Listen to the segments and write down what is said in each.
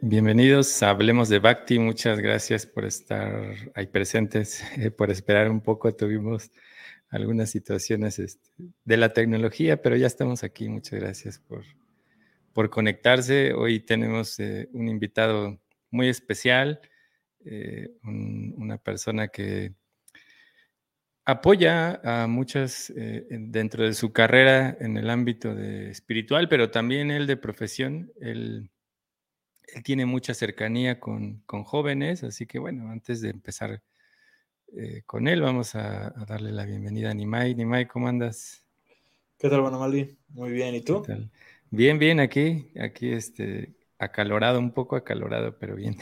Bienvenidos Hablemos de Bhakti. Muchas gracias por estar ahí presentes, eh, por esperar un poco. Tuvimos algunas situaciones este, de la tecnología, pero ya estamos aquí. Muchas gracias por, por conectarse. Hoy tenemos eh, un invitado muy especial, eh, una persona que apoya a muchas dentro de su carrera en el ámbito de espiritual, pero también él de profesión. Él tiene mucha cercanía con, jóvenes, así que bueno, antes de empezar eh, con él, vamos a, darle la bienvenida a Nimai. Nimai, ¿cómo andas? ¿Qué tal, Mali? Muy bien, ¿y tú? Bien, bien, aquí, aquí este, acalorado, un poco acalorado, pero bien.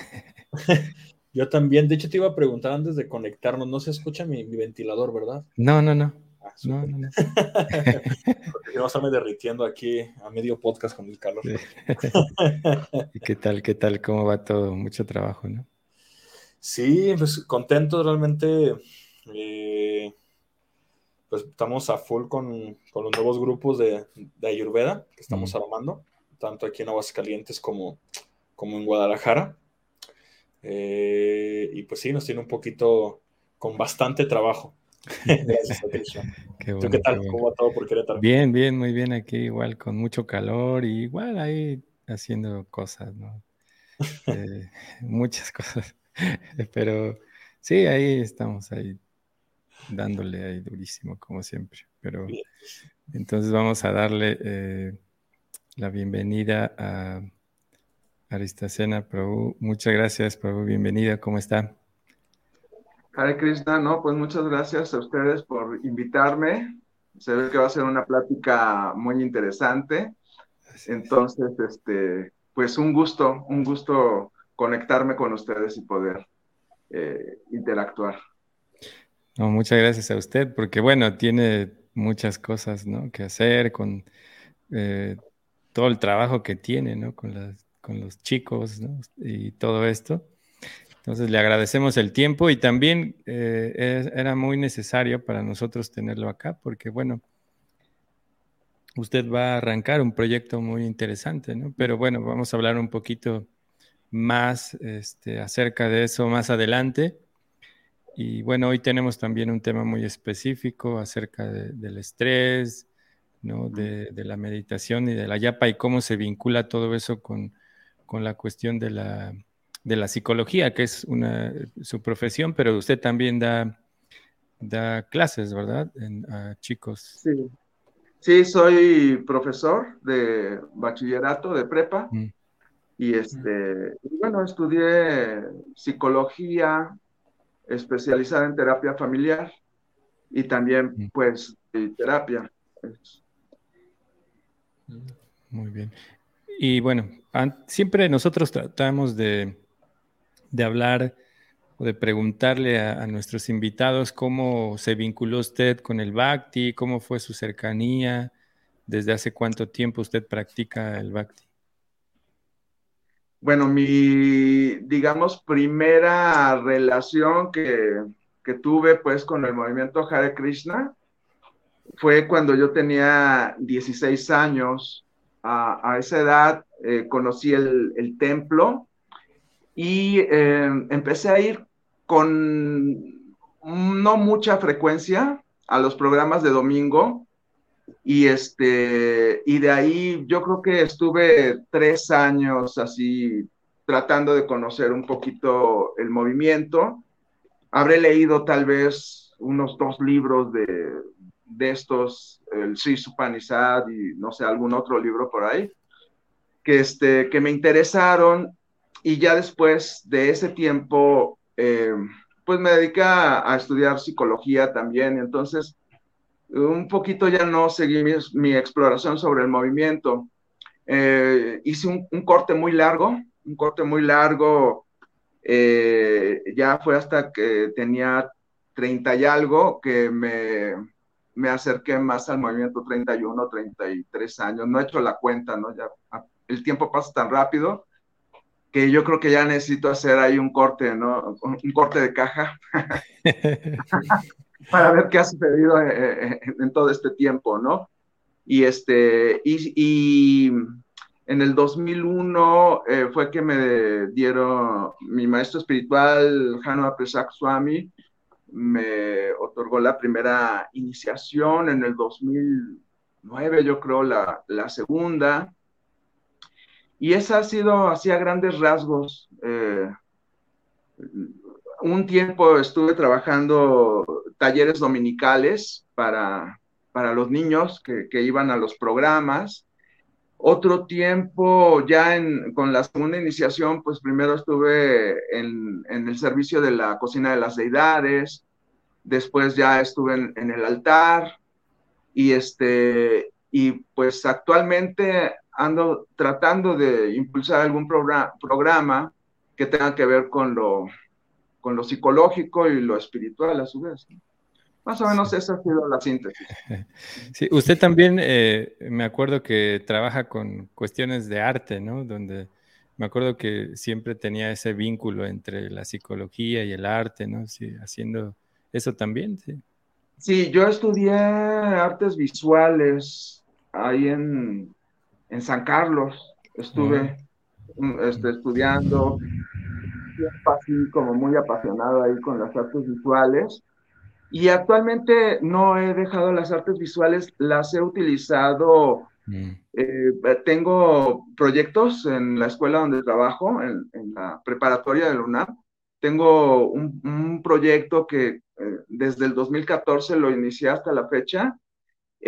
Yo también, de hecho te iba a preguntar antes de conectarnos, no se escucha mi ventilador, ¿verdad? No, no, no. Ah, no, no, no. Porque a estarme derritiendo aquí a medio podcast con el calor. ¿Y qué tal, qué tal? ¿Cómo va todo? Mucho trabajo, ¿no? Sí, pues contento realmente. Eh, pues estamos a full con, los nuevos grupos de, Ayurveda que estamos armando, tanto aquí en Aguascalientes como, como en Guadalajara. Eh, y pues sí, nos tiene un poquito con bastante trabajo. Gracias, ¿Tú qué tal? ¿Cómo va todo por Querétaro? Bien, bien, muy bien aquí, igual con mucho calor y igual ahí haciendo cosas, ¿no? Eh, muchas cosas. Pero sí, ahí estamos, ahí dándole ahí durísimo, como siempre. Pero entonces vamos a darle eh, la bienvenida a Aristacena Prabhu. Muchas gracias, Prabhu. Bienvenida, ¿cómo está? Hare Krishna, no, pues muchas gracias a ustedes por invitarme. Se ve que va a ser una plática muy interesante. Entonces, este, pues un gusto, un gusto conectarme con ustedes y poder eh, interactuar. No, muchas gracias a usted, porque bueno, tiene muchas cosas ¿no? que hacer con eh, todo el trabajo que tiene ¿no? con, las, con los chicos ¿no? y todo esto. Entonces le agradecemos el tiempo y también eh, era muy necesario para nosotros tenerlo acá porque, bueno, usted va a arrancar un proyecto muy interesante, ¿no? Pero bueno, vamos a hablar un poquito más este, acerca de eso más adelante. Y bueno, hoy tenemos también un tema muy específico acerca del estrés, ¿no? De, la meditación y de la yapa y cómo se vincula todo eso con la cuestión de la de la psicología, que es una, su profesión, pero usted también da, da clases, ¿verdad? En, a chicos. Sí. sí, soy profesor de bachillerato, de prepa. Mm. Y este, bueno, estudié psicología especializada en terapia familiar y también, mm. pues, terapia. Muy bien. Y bueno, siempre nosotros tratamos de, de hablar o de preguntarle a, nuestros invitados cómo se vinculó usted con el Bhakti, cómo fue su cercanía, desde hace cuánto tiempo usted practica el Bhakti. Bueno, mi, digamos, primera relación que, tuve pues con el movimiento Hare Krishna fue cuando yo tenía 16 años. A, esa edad eh, conocí el, el templo y eh, empecé a ir con no mucha frecuencia a los programas de domingo y este y de ahí yo creo que estuve tres años así tratando de conocer un poquito el movimiento. Habré leído tal vez unos dos libros de, de estos el Sri Supanisad y no sé algún otro libro por ahí que este que me interesaron y ya después de ese tiempo, eh, pues me dediqué a, estudiar psicología también. Entonces, un poquito ya no seguí mi, exploración sobre el movimiento. Eh, hice un, corte muy largo, un corte muy largo. Eh, ya fue hasta que tenía 30 y algo que me, me acerqué más al movimiento 31, 33 años. No he hecho la cuenta, ¿no? Ya el tiempo pasa tan rápido que yo creo que ya necesito hacer ahí un corte, ¿no? Un corte de caja para ver qué ha sucedido eh, eh, en, todo este tiempo, ¿no? Y este, y, En el 2001 eh, fue que me dieron mi maestro espiritual, Hanu Apresak Swami, me otorgó la primera iniciación en el 2009, yo creo, la, la segunda. Y esa ha sido así a grandes rasgos. Eh, un tiempo estuve trabajando talleres dominicales para, para los niños que, que, iban a los programas. Otro tiempo, ya en, con la segunda iniciación, pues primero estuve en, en, el servicio de la cocina de las deidades, después ya estuve en, en el altar y, este, y pues actualmente ando tratando de impulsar algún programa, que tenga que ver con lo, con lo psicológico y lo espiritual a su vez. Más o menos esa ha sido la síntesis. Sí, usted también, eh, me acuerdo que trabaja con cuestiones de arte, ¿no? Donde me acuerdo que siempre tenía ese vínculo entre la psicología y el arte, ¿no? Sí, haciendo eso también, sí. Sí, yo estudié artes visuales ahí en, en San Carlos. Estuve este, estudiando así como muy apasionado ahí con las artes visuales. Y actualmente no he dejado las artes visuales, las he utilizado. Mm. Eh, tengo proyectos en la escuela donde trabajo, en, la preparatoria de la Tengo un, proyecto que eh, desde el 2014 lo inicié hasta la fecha,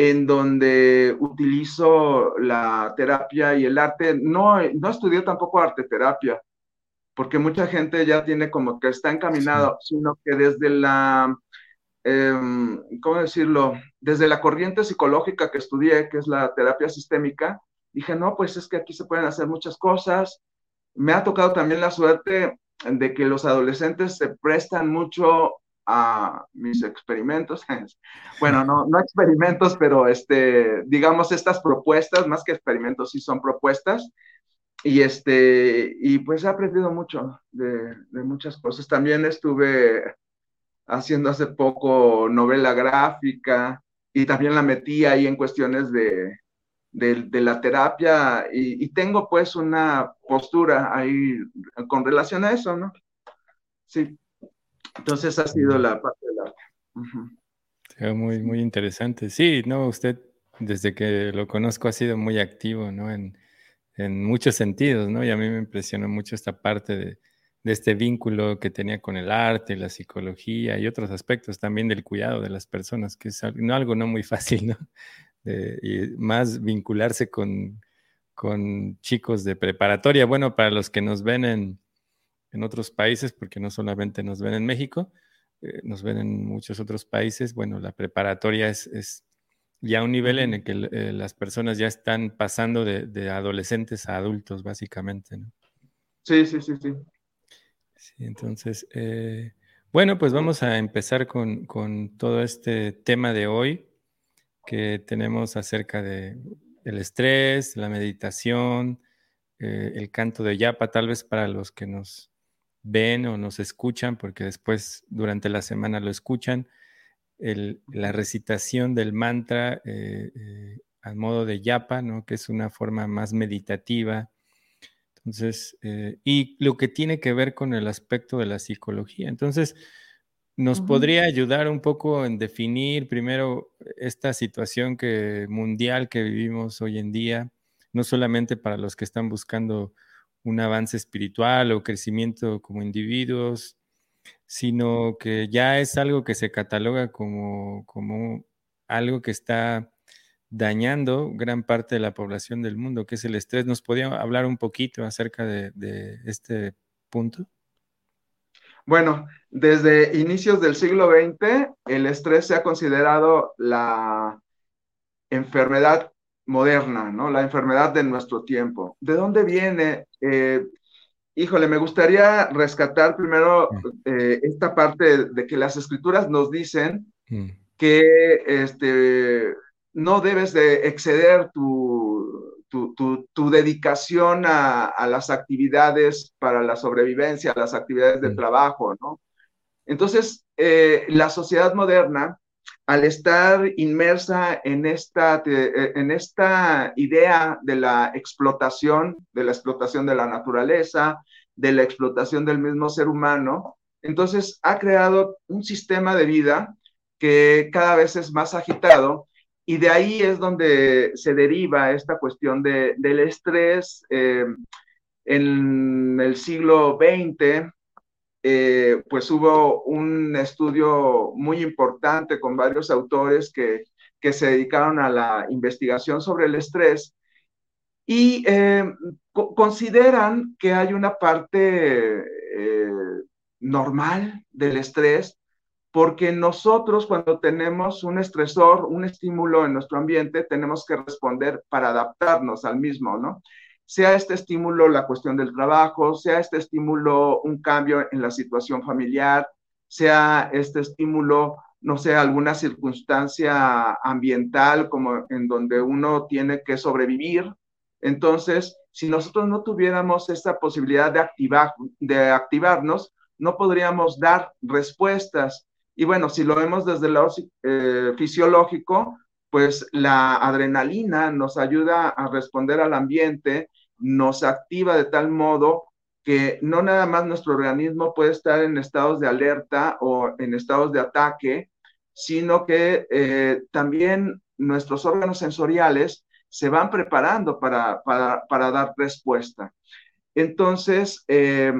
en donde utilizo la terapia y el arte. No, no estudié tampoco arte terapia, porque mucha gente ya tiene como que está encaminado, sino que desde la, em, ¿cómo decirlo? Desde la corriente psicológica que estudié, que es la terapia sistémica, dije, no, pues es que aquí se pueden hacer muchas cosas. Me ha tocado también la suerte de que los adolescentes se prestan mucho a mis experimentos. bueno, no, no experimentos, pero este, digamos estas propuestas, más que experimentos, sí son propuestas y este, y pues he aprendido mucho de, muchas cosas. También estuve haciendo hace poco novela gráfica y también la metí ahí en cuestiones de, de, la terapia y, tengo pues una postura ahí con relación a eso, ¿no? Sí. Entonces ha sido la parte de la... Muy, muy interesante. Sí, no, usted desde que lo conozco ha sido muy activo, ¿no? En, en muchos sentidos, ¿no? Y a mí me impresionó mucho esta parte de, este vínculo que tenía con el arte, la psicología y otros aspectos también del cuidado de las personas, que es algo no, muy fácil, ¿no? y más vincularse con, con chicos de preparatoria. Bueno, para los que nos ven en, en otros países, porque no solamente nos ven en México, eh, nos ven en muchos otros países, bueno, la preparatoria es, es ya un nivel en el que eh, las personas ya están pasando de, adolescentes a adultos, básicamente, ¿no? Sí, sí, sí, sí. Sí, entonces, eh, bueno, pues vamos a empezar con, todo este tema de hoy que tenemos acerca de el estrés, la meditación, eh, el canto de yapa, tal vez para los que nos ven o nos escuchan, porque después durante la semana lo escuchan la recitación del mantra eh, eh, al modo de yapa, ¿no? que es una forma más meditativa. Entonces, eh, y lo que tiene que ver con el aspecto de la psicología. Entonces, nos podría ayudar un poco en definir primero esta situación que, mundial que vivimos hoy en día, no solamente para los que están buscando un avance espiritual o crecimiento como individuos, sino que ya es algo que se cataloga como, como algo que está dañando gran parte de la población del mundo, que es el estrés. ¿Nos podía hablar un poquito acerca de, este punto? Bueno, desde inicios del siglo XX, el estrés se ha considerado la enfermedad moderna, ¿no? La enfermedad de nuestro tiempo. ¿De dónde viene? Eh, Híjole, me gustaría rescatar primero eh, esta parte de, que las escrituras nos dicen mm. que este, no debes de exceder tu, tu, dedicación a, las actividades para la sobrevivencia, a las actividades de mm. trabajo, ¿no? Entonces, eh, la sociedad moderna al estar inmersa en esta, en esta idea de la explotación, de la explotación de la naturaleza, de la explotación del mismo ser humano, entonces ha creado un sistema de vida que cada vez es más agitado y de ahí es donde se deriva esta cuestión de, del estrés. Eh, en el siglo XX, eh, pues hubo un estudio muy importante con varios autores que, que se dedicaron a la investigación sobre el estrés y eh, consideran que hay una parte normal del estrés porque nosotros cuando tenemos un estresor, un estímulo en nuestro ambiente, tenemos que responder para adaptarnos al mismo, ¿no? Sea este estímulo la cuestión del trabajo, sea este estímulo un cambio en la situación familiar, sea este estímulo, no sé, alguna circunstancia ambiental como en donde uno tiene que sobrevivir. Entonces, si nosotros no tuviéramos esta posibilidad de, activar, de activarnos, no podríamos dar respuestas y bueno, si lo vemos desde el lado eh, fisiológico, pues la adrenalina nos ayuda a responder al ambiente, nos activa de tal modo que no nada más nuestro organismo puede estar en estados de alerta o en estados de ataque, sino que eh, también nuestros órganos sensoriales se van preparando para, para, dar respuesta. Entonces, eh,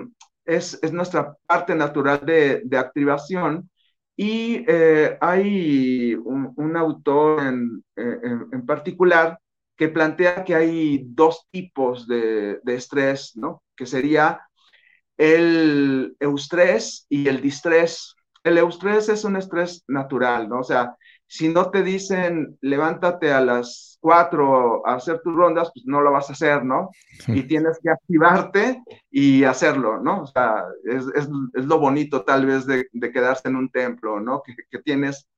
es, es, nuestra parte natural de, de activación y eh, hay un, autor en, particular que plantea que hay dos tipos de, de, estrés, ¿no? Que sería el eustrés y el distrés. El eustrés es un estrés natural, ¿no? O sea, si no te dicen levántate a las cuatro a hacer tus rondas, pues no lo vas a hacer, ¿no? Y tienes que activarte y hacerlo, ¿no? O sea, es, es, es lo bonito tal vez de, de, quedarse en un templo, ¿no? Que, que tienes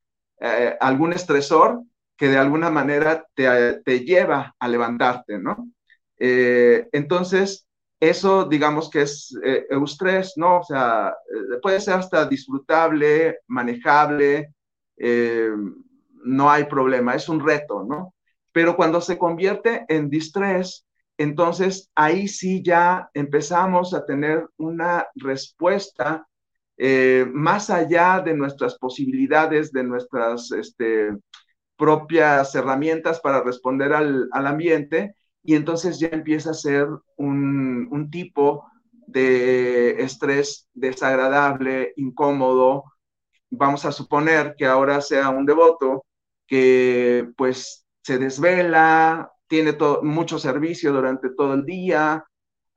eh, algún estresor que de alguna manera te, te lleva a levantarte, ¿no? Eh, entonces, eso digamos que es eh, eustrés, ¿no? O sea, puede ser hasta disfrutable, manejable, eh, no hay problema, es un reto, ¿no? Pero cuando se convierte en distrés, entonces ahí sí ya empezamos a tener una respuesta eh, más allá de nuestras posibilidades, de nuestras este, propias herramientas para responder al, ambiente, y entonces ya empieza a ser un, un tipo de estrés desagradable, incómodo, vamos a suponer que ahora sea un devoto que pues se desvela, tiene mucho servicio durante todo el día,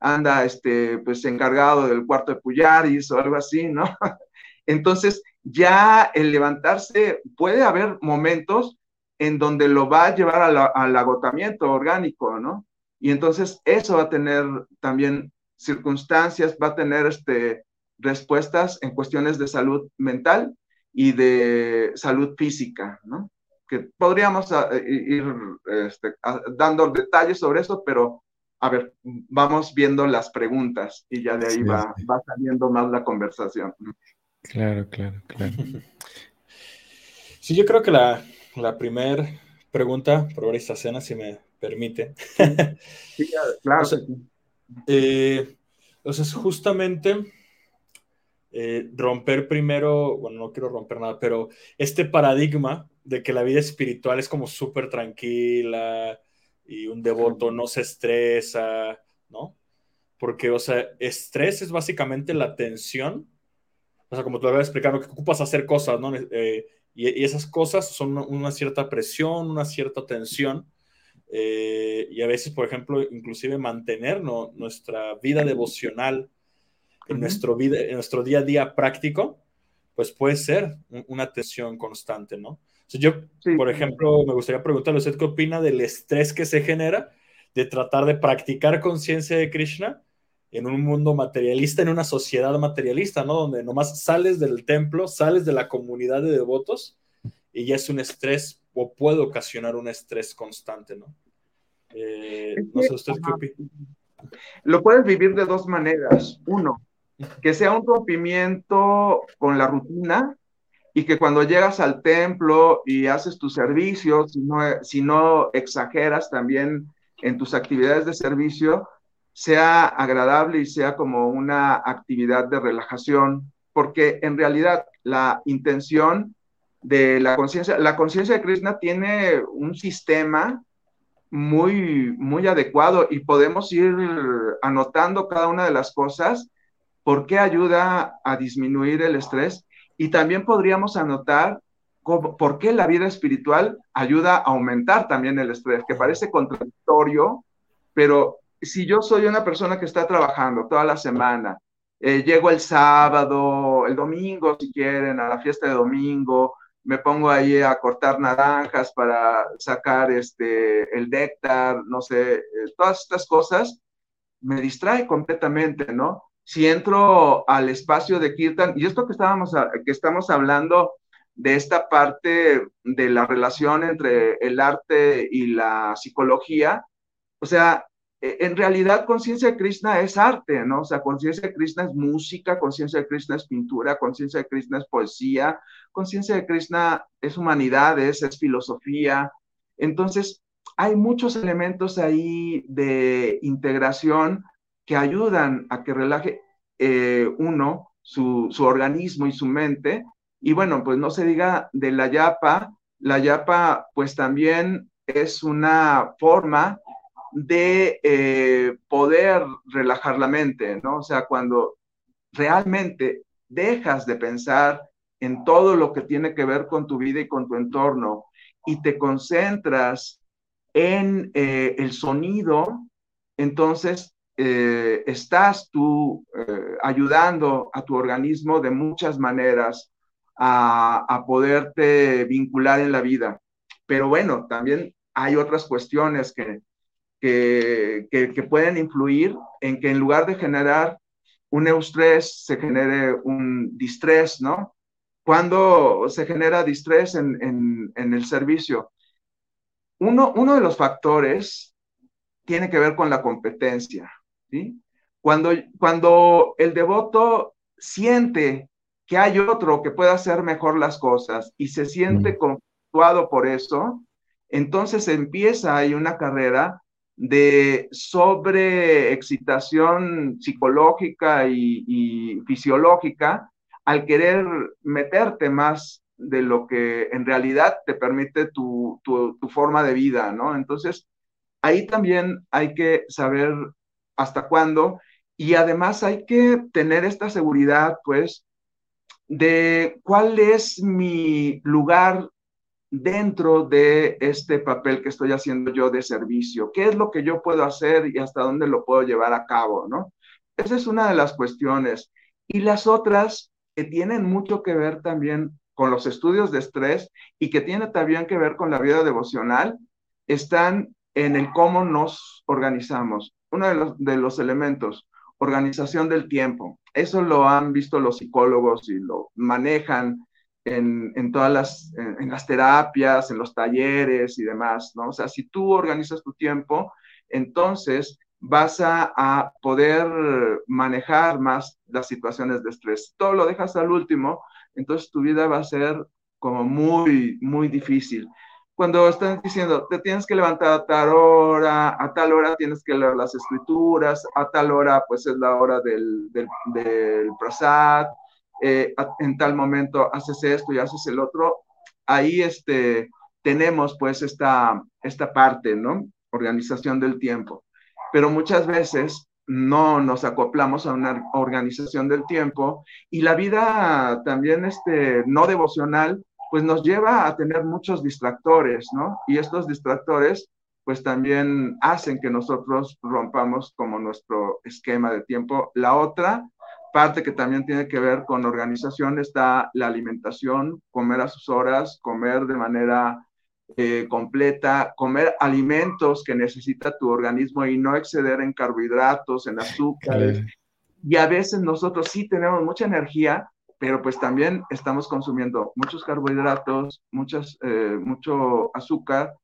anda este, pues encargado del cuarto de Puyaris o algo así, ¿no? Entonces, ya el levantarse, puede haber momentos en donde lo va a llevar al agotamiento orgánico, ¿no? Y entonces eso va a tener también circunstancias, va a tener este, respuestas en cuestiones de salud mental y de salud física, ¿no? Que podríamos ah, ir este, dando detalles sobre eso, pero a ver, vamos viendo las preguntas y ya de ahí va, va saliendo más la conversación. Claro, claro, claro. Sí, yo creo que la, la primera pregunta, por esta cena, si me permite. Sí, claro. o sea, eh, justamente eh, romper primero, bueno, no quiero romper nada, pero este paradigma de que la vida espiritual es como súper tranquila y un devoto no se estresa, ¿no? Porque, o sea, estrés es básicamente la tensión, o sea, como te lo había explicado, que ocupas hacer cosas, ¿no? Eh, y, esas cosas son una cierta presión, una cierta tensión, eh, y a veces, por ejemplo, inclusive mantener nuestra vida devocional en, nuestro vida, en nuestro día a día práctico, pues puede ser una tensión constante, ¿no? yo, por ejemplo, me gustaría preguntarle, ¿usted qué opina del estrés que se genera de tratar de practicar conciencia de Krishna en un mundo materialista, en una sociedad materialista, ¿no? Donde nomás sales del templo, sales de la comunidad de devotos y ya es un estrés o puede ocasionar un estrés constante, ¿no? Eh, no sé, ¿usted qué opina? Lo puedes vivir de dos maneras. Uno, que sea un rompimiento con la rutina y que cuando llegas al templo y haces tus servicios, si no, si no exageras también en tus actividades de servicio, sea agradable y sea como una actividad de relajación, porque en realidad la intención de la conciencia, la conciencia de Krishna tiene un sistema muy, muy adecuado y podemos ir anotando cada una de las cosas, por qué ayuda a disminuir el estrés y también podríamos anotar por qué la vida espiritual ayuda a aumentar también el estrés, que parece contradictorio, pero si yo soy una persona que está trabajando toda la semana, eh, llego el sábado, el domingo, si quieren, a la fiesta de domingo, me pongo ahí a cortar naranjas para sacar este, el néctar, no sé, eh, todas estas cosas, me distrae completamente, ¿no? Si entro al espacio de Kirtan, y esto que, estábamos, que estamos hablando de esta parte de la relación entre el arte y la psicología, o sea, en realidad conciencia de Krishna es arte, ¿no? O sea, conciencia de Krishna es música, conciencia de Krishna es pintura, conciencia de Krishna es poesía, conciencia de Krishna es humanidades, es filosofía. Entonces, hay muchos elementos ahí de integración que ayudan a que relaje eh, uno su, su, organismo y su mente. Y bueno, pues no se diga de la yapa, la yapa pues también es una forma de eh, poder relajar la mente, ¿no? O sea, cuando realmente dejas de pensar en todo lo que tiene que ver con tu vida y con tu entorno y te concentras en eh, el sonido, entonces eh, estás tú ayudando a tu organismo de muchas maneras a, a poderte vincular en la vida. Pero bueno, también hay otras cuestiones que, que, pueden influir en que en lugar de generar un eustrés, se genere un distrés, ¿no? Cuando se genera distrés en, el servicio, uno, uno de los factores tiene que ver con la competencia, ¿sí? Cuando, cuando el devoto siente que hay otro que pueda hacer mejor las cosas y se siente mm. conflictuado por eso, entonces empieza ahí una carrera de sobreexcitación psicológica y, fisiológica al querer meterte más de lo que en realidad te permite tu, forma de vida, ¿no? Entonces, ahí también hay que saber hasta cuándo y además hay que tener esta seguridad, pues, de cuál es mi lugar dentro de este papel que estoy haciendo yo de servicio? ¿Qué es lo que yo puedo hacer y hasta dónde lo puedo llevar a cabo? ¿no? Esa es una de las cuestiones. Y las otras que tienen mucho que ver también con los estudios de estrés y que tiene también que ver con la vida devocional, están en el cómo nos organizamos. Uno de los, de los elementos, organización del tiempo. Eso lo han visto los psicólogos y lo manejan en, todas las, en, las terapias, en los talleres y demás, ¿no? O sea, si tú organizas tu tiempo, entonces vas a, a poder manejar más las situaciones de estrés. Todo lo dejas al último, entonces tu vida va a ser como muy, muy difícil. Cuando están diciendo, te tienes que levantar a tal hora, a tal hora tienes que leer las escrituras, a tal hora pues es la hora del, del, del prasad, eh, en tal momento haces esto y haces el otro, ahí este, tenemos pues esta, esta parte, ¿no? Organización del tiempo. Pero muchas veces no nos acoplamos a una organización del tiempo y la vida también este, no devocional pues nos lleva a tener muchos distractores, ¿no? Y estos distractores pues también hacen que nosotros rompamos como nuestro esquema de tiempo. La otra parte que también tiene que ver con organización está la alimentación, comer a sus horas, comer de manera eh, completa, comer alimentos que necesita tu organismo y no exceder en carbohidratos, en azúcares. Y a veces nosotros sí tenemos mucha energía, pero pues también estamos consumiendo muchos carbohidratos, muchas, eh, mucho azúcar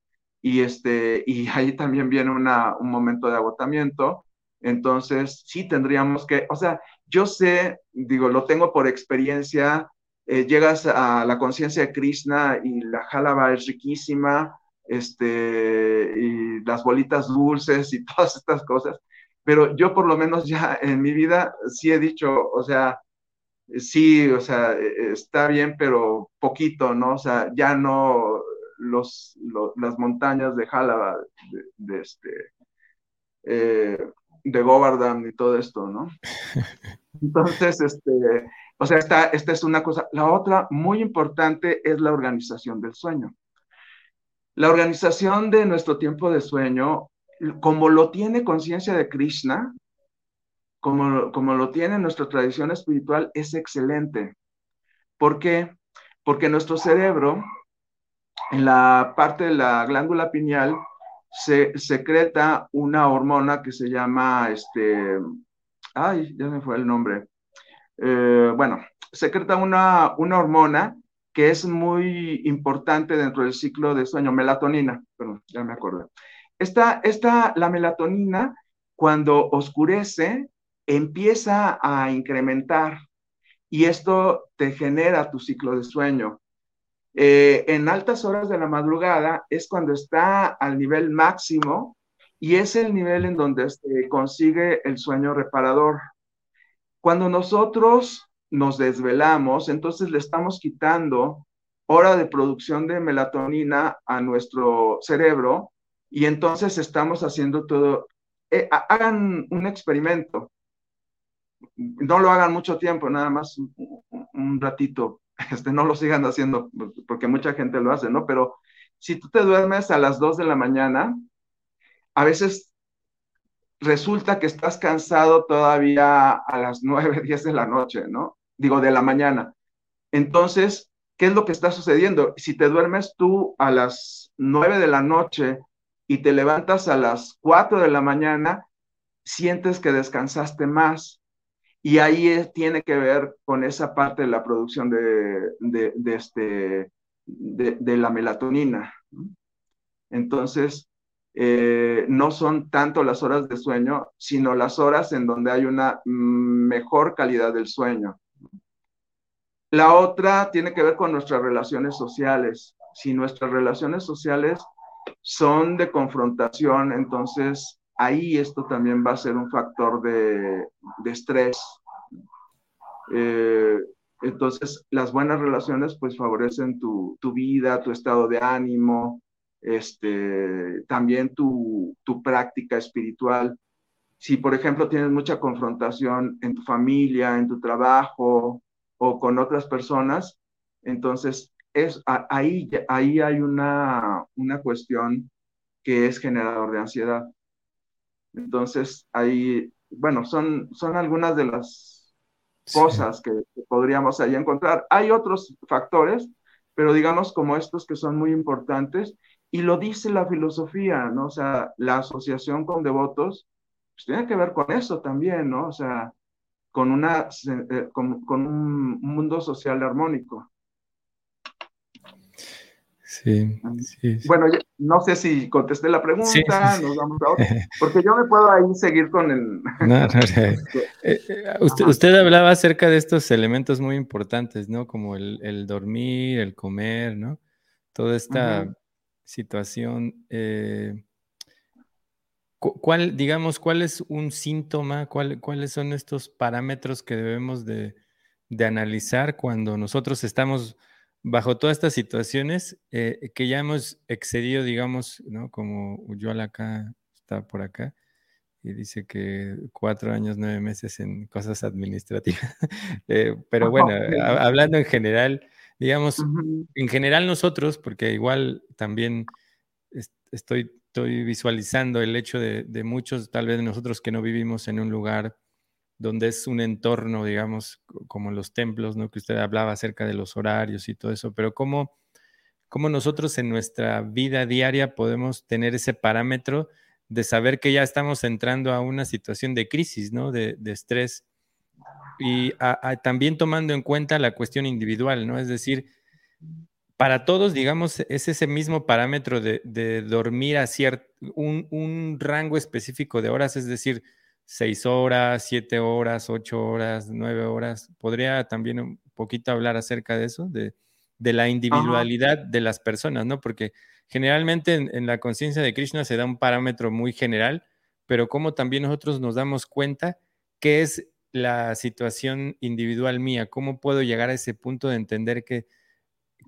y, este, y ahí también viene una, un momento de agotamiento. Entonces, sí tendríamos que, o sea, yo sé, digo, lo tengo por experiencia, eh, llegas a la conciencia de Krishna y la jalaba es riquísima, este, y las bolitas dulces y todas estas cosas, pero yo por lo menos ya en mi vida sí he dicho, o sea, sí, o sea, e, está bien, pero poquito, ¿no? O sea, ya no los, las montañas de Jalaba, de, este, eh, de Govardhan y todo esto, ¿no? Entonces, este, o sea, esta, esta es una cosa. La otra muy importante es la organización del sueño. La organización de nuestro tiempo de sueño, como lo tiene conciencia de Krishna, como, como lo tiene nuestra tradición espiritual, es excelente. ¿Por qué? Porque nuestro cerebro, en la parte de la glándula pineal, se secreta una hormona que se llama, este, ay, ya me fue el nombre. Eh, bueno, secreta una, una hormona que es muy importante dentro del ciclo de sueño, melatonina, perdón, ya me acordé. Esta, esta, la melatonina, cuando oscurece, empieza a incrementar y esto te genera tu ciclo de sueño. Eh, en altas horas de la madrugada es cuando está al nivel máximo y es el nivel en donde se consigue el sueño reparador. Cuando nosotros nos desvelamos, entonces le estamos quitando hora de producción de melatonina a nuestro cerebro y entonces estamos haciendo todo. Eh, hagan un experimento no lo hagan mucho tiempo, nada más un, ratito, este, no lo sigan haciendo, porque mucha gente lo hace, ¿no? Pero si tú te duermes a las 2 de la mañana, a veces resulta que estás cansado todavía a las 9, 10 de la noche, ¿no? Digo, de la mañana. Entonces, ¿qué es lo que está sucediendo? Si te duermes tú a las 9 de la noche y te levantas a las 4 de la mañana, sientes que descansaste más y ahí tiene que ver con esa parte de la producción de, este, de, la melatonina. Entonces, eh, no son tanto las horas de sueño, sino las horas en donde hay una mejor calidad del sueño. La otra tiene que ver con nuestras relaciones sociales. Si nuestras relaciones sociales son de confrontación, entonces ahí esto también va a ser un factor de, estrés. Eh, entonces, las buenas relaciones pues favorecen tu, vida, tu estado de ánimo, este, también tu, tu, práctica espiritual. Si, por ejemplo, tienes mucha confrontación en tu familia, en tu trabajo o con otras personas, entonces es, ahí, ahí hay una, una cuestión que es generador de ansiedad. Entonces, ahí, bueno, son, son algunas de las cosas que, podríamos ahí encontrar. Hay otros factores, pero digamos como estos que son muy importantes, y lo dice la filosofía, ¿no? O sea, la asociación con devotos, pues tiene que ver con eso también, ¿no? O sea, con, una, eh, con un mundo social armónico. Sí, sí, Bueno, no sé si contesté la pregunta, nos vamos a otra, porque yo me puedo ahí seguir con el... No, no, eh, eh, usted, usted, hablaba acerca de estos elementos muy importantes, ¿no? Como el, dormir, el comer, ¿no? Toda esta situación. Eh, ¿Cuál, digamos, cuál es un síntoma? ¿Cuáles son estos parámetros que debemos de, de analizar cuando nosotros estamos bajo todas estas situaciones eh, que ya hemos excedido, digamos, ¿no? Como Uyuala acá está por acá y dice que cuatro años, nueve meses en cosas administrativas. Eh, pero bueno, hablando en general, digamos, en general nosotros, porque igual también estoy, estoy visualizando el hecho de, de muchos, tal vez nosotros que no vivimos en un lugar donde es un entorno, digamos, como los templos, ¿no? Que usted hablaba acerca de los horarios y todo eso, pero cómo, cómo nosotros en nuestra vida diaria podemos tener ese parámetro de saber que ya estamos entrando a una situación de crisis, ¿no? De, estrés. Y también tomando en cuenta la cuestión individual, ¿no? Es decir, para todos, digamos, es ese mismo parámetro de, dormir a cierto, un, un rango específico de horas, es decir, seis horas, siete horas, ocho horas, nueve horas. Podría también poquito hablar acerca de eso, de, la individualidad de las personas, ¿no? Porque generalmente en, la conciencia de Krishna se da un parámetro muy general, pero como también nosotros nos damos cuenta qué es la situación individual mía, cómo puedo llegar a ese punto de entender que,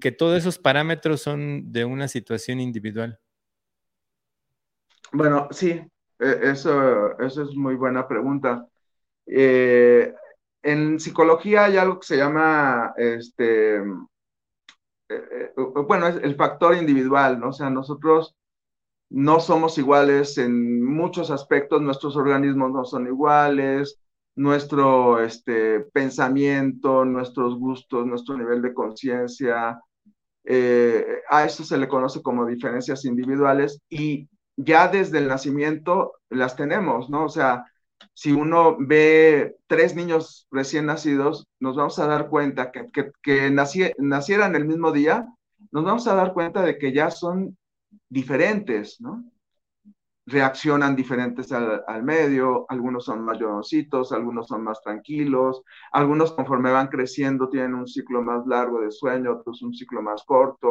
que todos esos parámetros son de una situación individual. Bueno, sí, e, eso, es muy buena pregunta. Eh, en psicología hay algo que se llama, este, eh, eh, bueno, es el factor individual, ¿no? O sea, nosotros no somos iguales en muchos aspectos, nuestros organismos no son iguales, nuestro este, pensamiento, nuestros gustos, nuestro nivel de conciencia, a eso se le conoce como diferencias individuales y ya desde el nacimiento las tenemos, ¿no? O sea, si uno ve tres niños recién nacidos, nos vamos a dar cuenta que, que, nacieran el mismo día, nos vamos a dar cuenta de que ya son diferentes, ¿no? Reaccionan diferentes al, al medio, algunos son más lloroncitos, algunos son más tranquilos, algunos conforme van creciendo tienen un ciclo más largo de sueño, otros un ciclo más corto.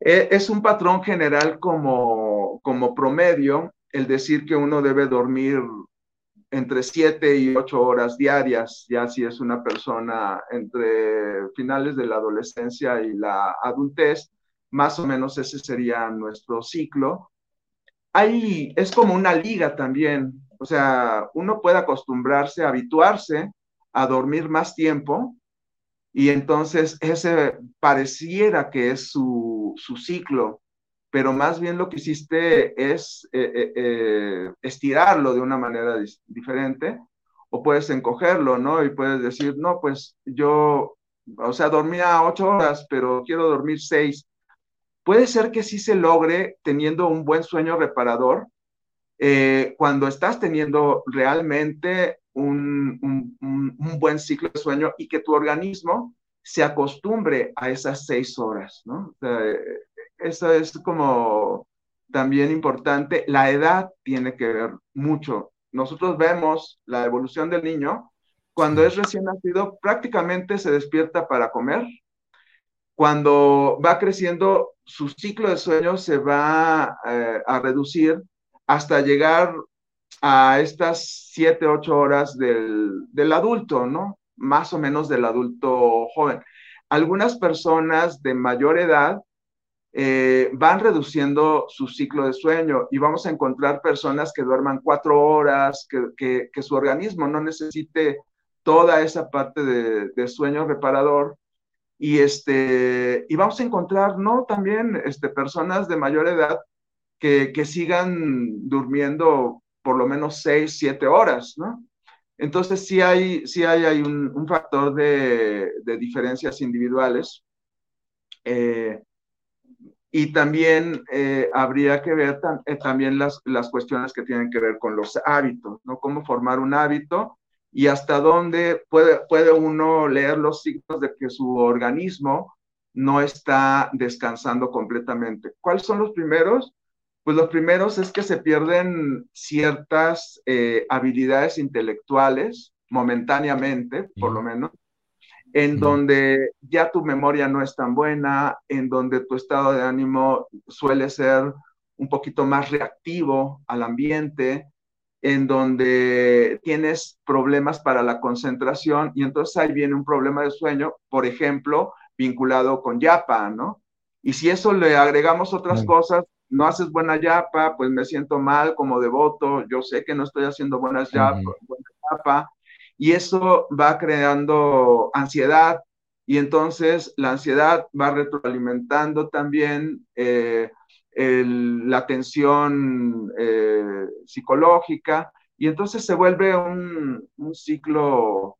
E, es un patrón general como, como promedio el decir que uno debe dormir entre 7 y 8 horas diarias, ya si es una persona entre finales de la adolescencia y la adultez, más o menos ese sería nuestro ciclo. Ahí es como una liga también, o sea, uno puede acostumbrarse, habituarse a dormir más tiempo y entonces ese pareciera que es su, su ciclo, pero más bien lo que hiciste es eh, eh, eh, estirarlo de una manera diferente, o puedes encogerlo, ¿no? Y puedes decir, no, pues yo, o sea, dormía ocho horas, pero quiero dormir seis. Puede ser que sí se logre teniendo un buen sueño reparador, cuando estás teniendo realmente un, un, buen ciclo de sueño y que tu organismo se acostumbre a esas seis horas, ¿no? O sea, eso es como también importante. La edad tiene que ver mucho. Nosotros vemos la evolución del niño. Cuando es recién nacido, prácticamente se despierta para comer. Cuando va creciendo, su ciclo de sueño se va eh, a reducir hasta llegar a estas siete, ocho horas del, del adulto, ¿no? Más o menos del adulto joven. Algunas personas de mayor edad eh, van reduciendo su ciclo de sueño y vamos a encontrar personas que duerman cuatro horas, que, su organismo no necesite toda esa parte de, sueño reparador. Y, este, y vamos a encontrar, ¿no? También este, personas de mayor edad que, sigan durmiendo por lo menos seis, siete horas, ¿no? Entonces sí hay, sí hay, hay un, factor de, diferencias individuales. Eh, y también eh, habría que ver eh, también las, las cuestiones que tienen que ver con los hábitos, ¿no? Cómo formar un hábito y hasta dónde puede, puede uno leer los signos de que su organismo no está descansando completamente. ¿Cuáles son los primeros? Pues los primeros es que se pierden ciertas eh, habilidades intelectuales momentáneamente, por lo menos, en donde ya tu memoria no es tan buena, en donde tu estado de ánimo suele ser un poquito más reactivo al ambiente, en donde tienes problemas para la concentración y entonces ahí viene un problema de sueño, por ejemplo, vinculado con yapa, ¿no? Y si eso le agregamos otras cosas, no haces buena yapa, pues me siento mal como devoto, yo sé que no estoy haciendo buenas yapa, buena yapa, y eso va creando ansiedad y entonces la ansiedad va retroalimentando también eh, la tensión eh, psicológica y entonces se vuelve un, ciclo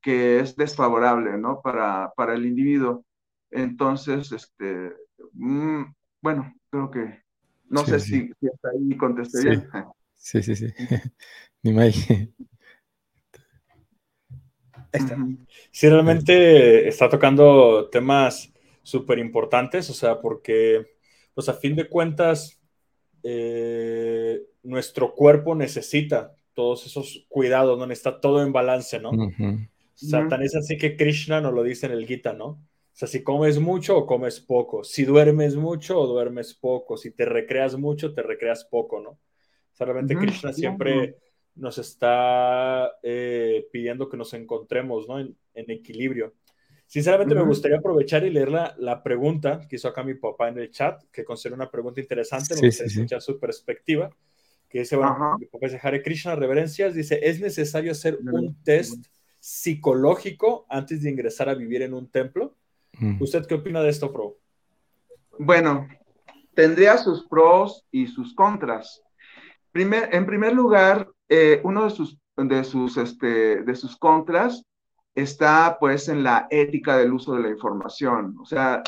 que es desfavorable ¿no? para, para el individuo. Entonces, este, mm, bueno, creo que no sé Si, hasta ahí contesté sí. bien. Sí, sí, sí. Ni más. Sí, realmente está tocando temas súper importantes, o sea, porque, pues a fin de cuentas, eh, nuestro cuerpo necesita todos esos cuidados, ¿no? Necesita todo en balance, ¿no? O O sea, tan es así que Krishna nos lo dice en el Gita, ¿no? O sea, si comes mucho o comes poco, si duermes mucho o duermes poco, si te recreas mucho, te recreas poco, ¿no? O sea, realmente Krishna siempre nos está eh, pidiendo que nos encontremos, ¿no? En, equilibrio. Sinceramente me gustaría aprovechar y leer la, pregunta que hizo acá mi papá en el chat, que considero una pregunta interesante, me gustaría escuchar su perspectiva, que dice, bueno, mi papá dice, Hare Krishna, reverencias, dice, ¿es necesario hacer un test psicológico antes de ingresar a vivir en un templo. ¿Usted qué opina de esto, Pro? Bueno, tendría sus pros y sus contras. Primer, en primer lugar, eh, uno de sus, de, sus, este, de sus contras está pues en la ética del uso de la información. O sea,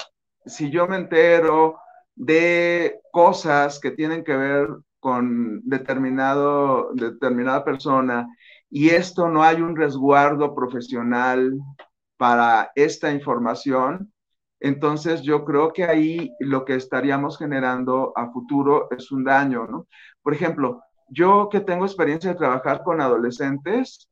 si yo me entero de cosas que tienen que ver con determinado, determinada persona y esto no hay un resguardo profesional para esta información, entonces yo creo que ahí lo que estaríamos generando a futuro es un daño, ¿no? Por ejemplo, yo que tengo experiencia de trabajar con adolescentes,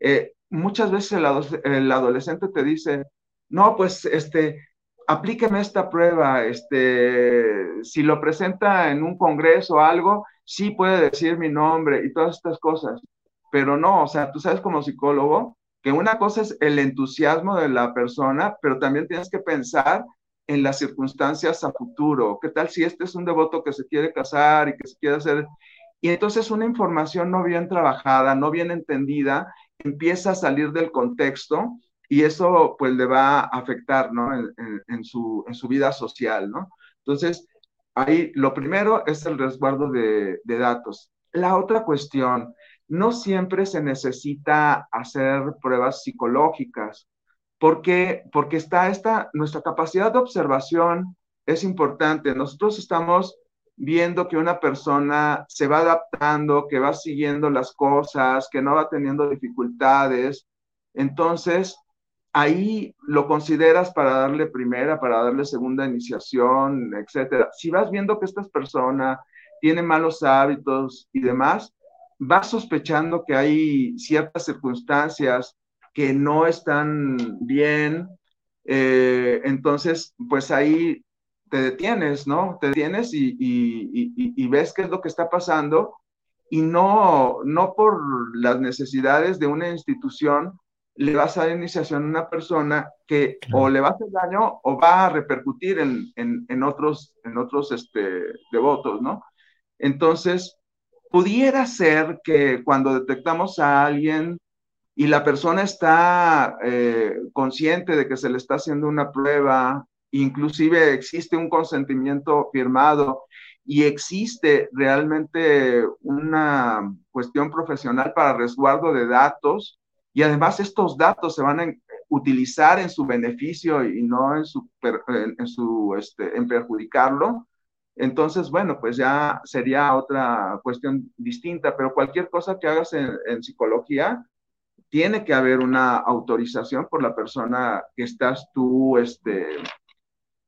eh, muchas veces el, adolescente te dice, no, pues este, aplíqueme esta prueba, este, si lo presenta en un congreso o algo, sí puede decir mi nombre y todas estas cosas pero no, o sea, tú sabes como psicólogo que una cosa es el entusiasmo de la persona, pero también tienes que pensar en las circunstancias a futuro. ¿Qué tal si este es un devoto que se quiere casar y que se quiere hacer? Y entonces una información no bien trabajada, no bien entendida, empieza a salir del contexto y eso pues le va a afectar, ¿no? En, su, en su vida social, ¿no? Entonces, ahí lo primero es el resguardo de, de datos. La otra cuestión, no siempre se necesita hacer pruebas psicológicas. porque Porque está esta, nuestra capacidad de observación es importante. Nosotros estamos viendo que una persona se va adaptando, que va siguiendo las cosas, que no va teniendo dificultades. Entonces, ahí lo consideras para darle primera, para darle segunda iniciación, etcétera. Si vas viendo que esta persona tiene malos hábitos y demás, vas sospechando que hay ciertas circunstancias que no están bien, eh, entonces, pues ahí te detienes, ¿no? Te detienes y, ves qué es lo que está pasando y no, no por las necesidades de una institución le vas a dar iniciación a una persona que o le va a hacer daño o va a repercutir en, otros, en otros este, devotos, ¿no? Entonces, pudiera ser que cuando detectamos a alguien y la persona está eh, consciente de que se le está haciendo una prueba, inclusive existe un consentimiento firmado y existe realmente una cuestión profesional para resguardo de datos y además estos datos se van a utilizar en su beneficio y no en su, en su este, en perjudicarlo, entonces, bueno, pues ya sería otra cuestión distinta, pero cualquier cosa que hagas en, psicología, tiene que haber una autorización por la persona que estás tú, este,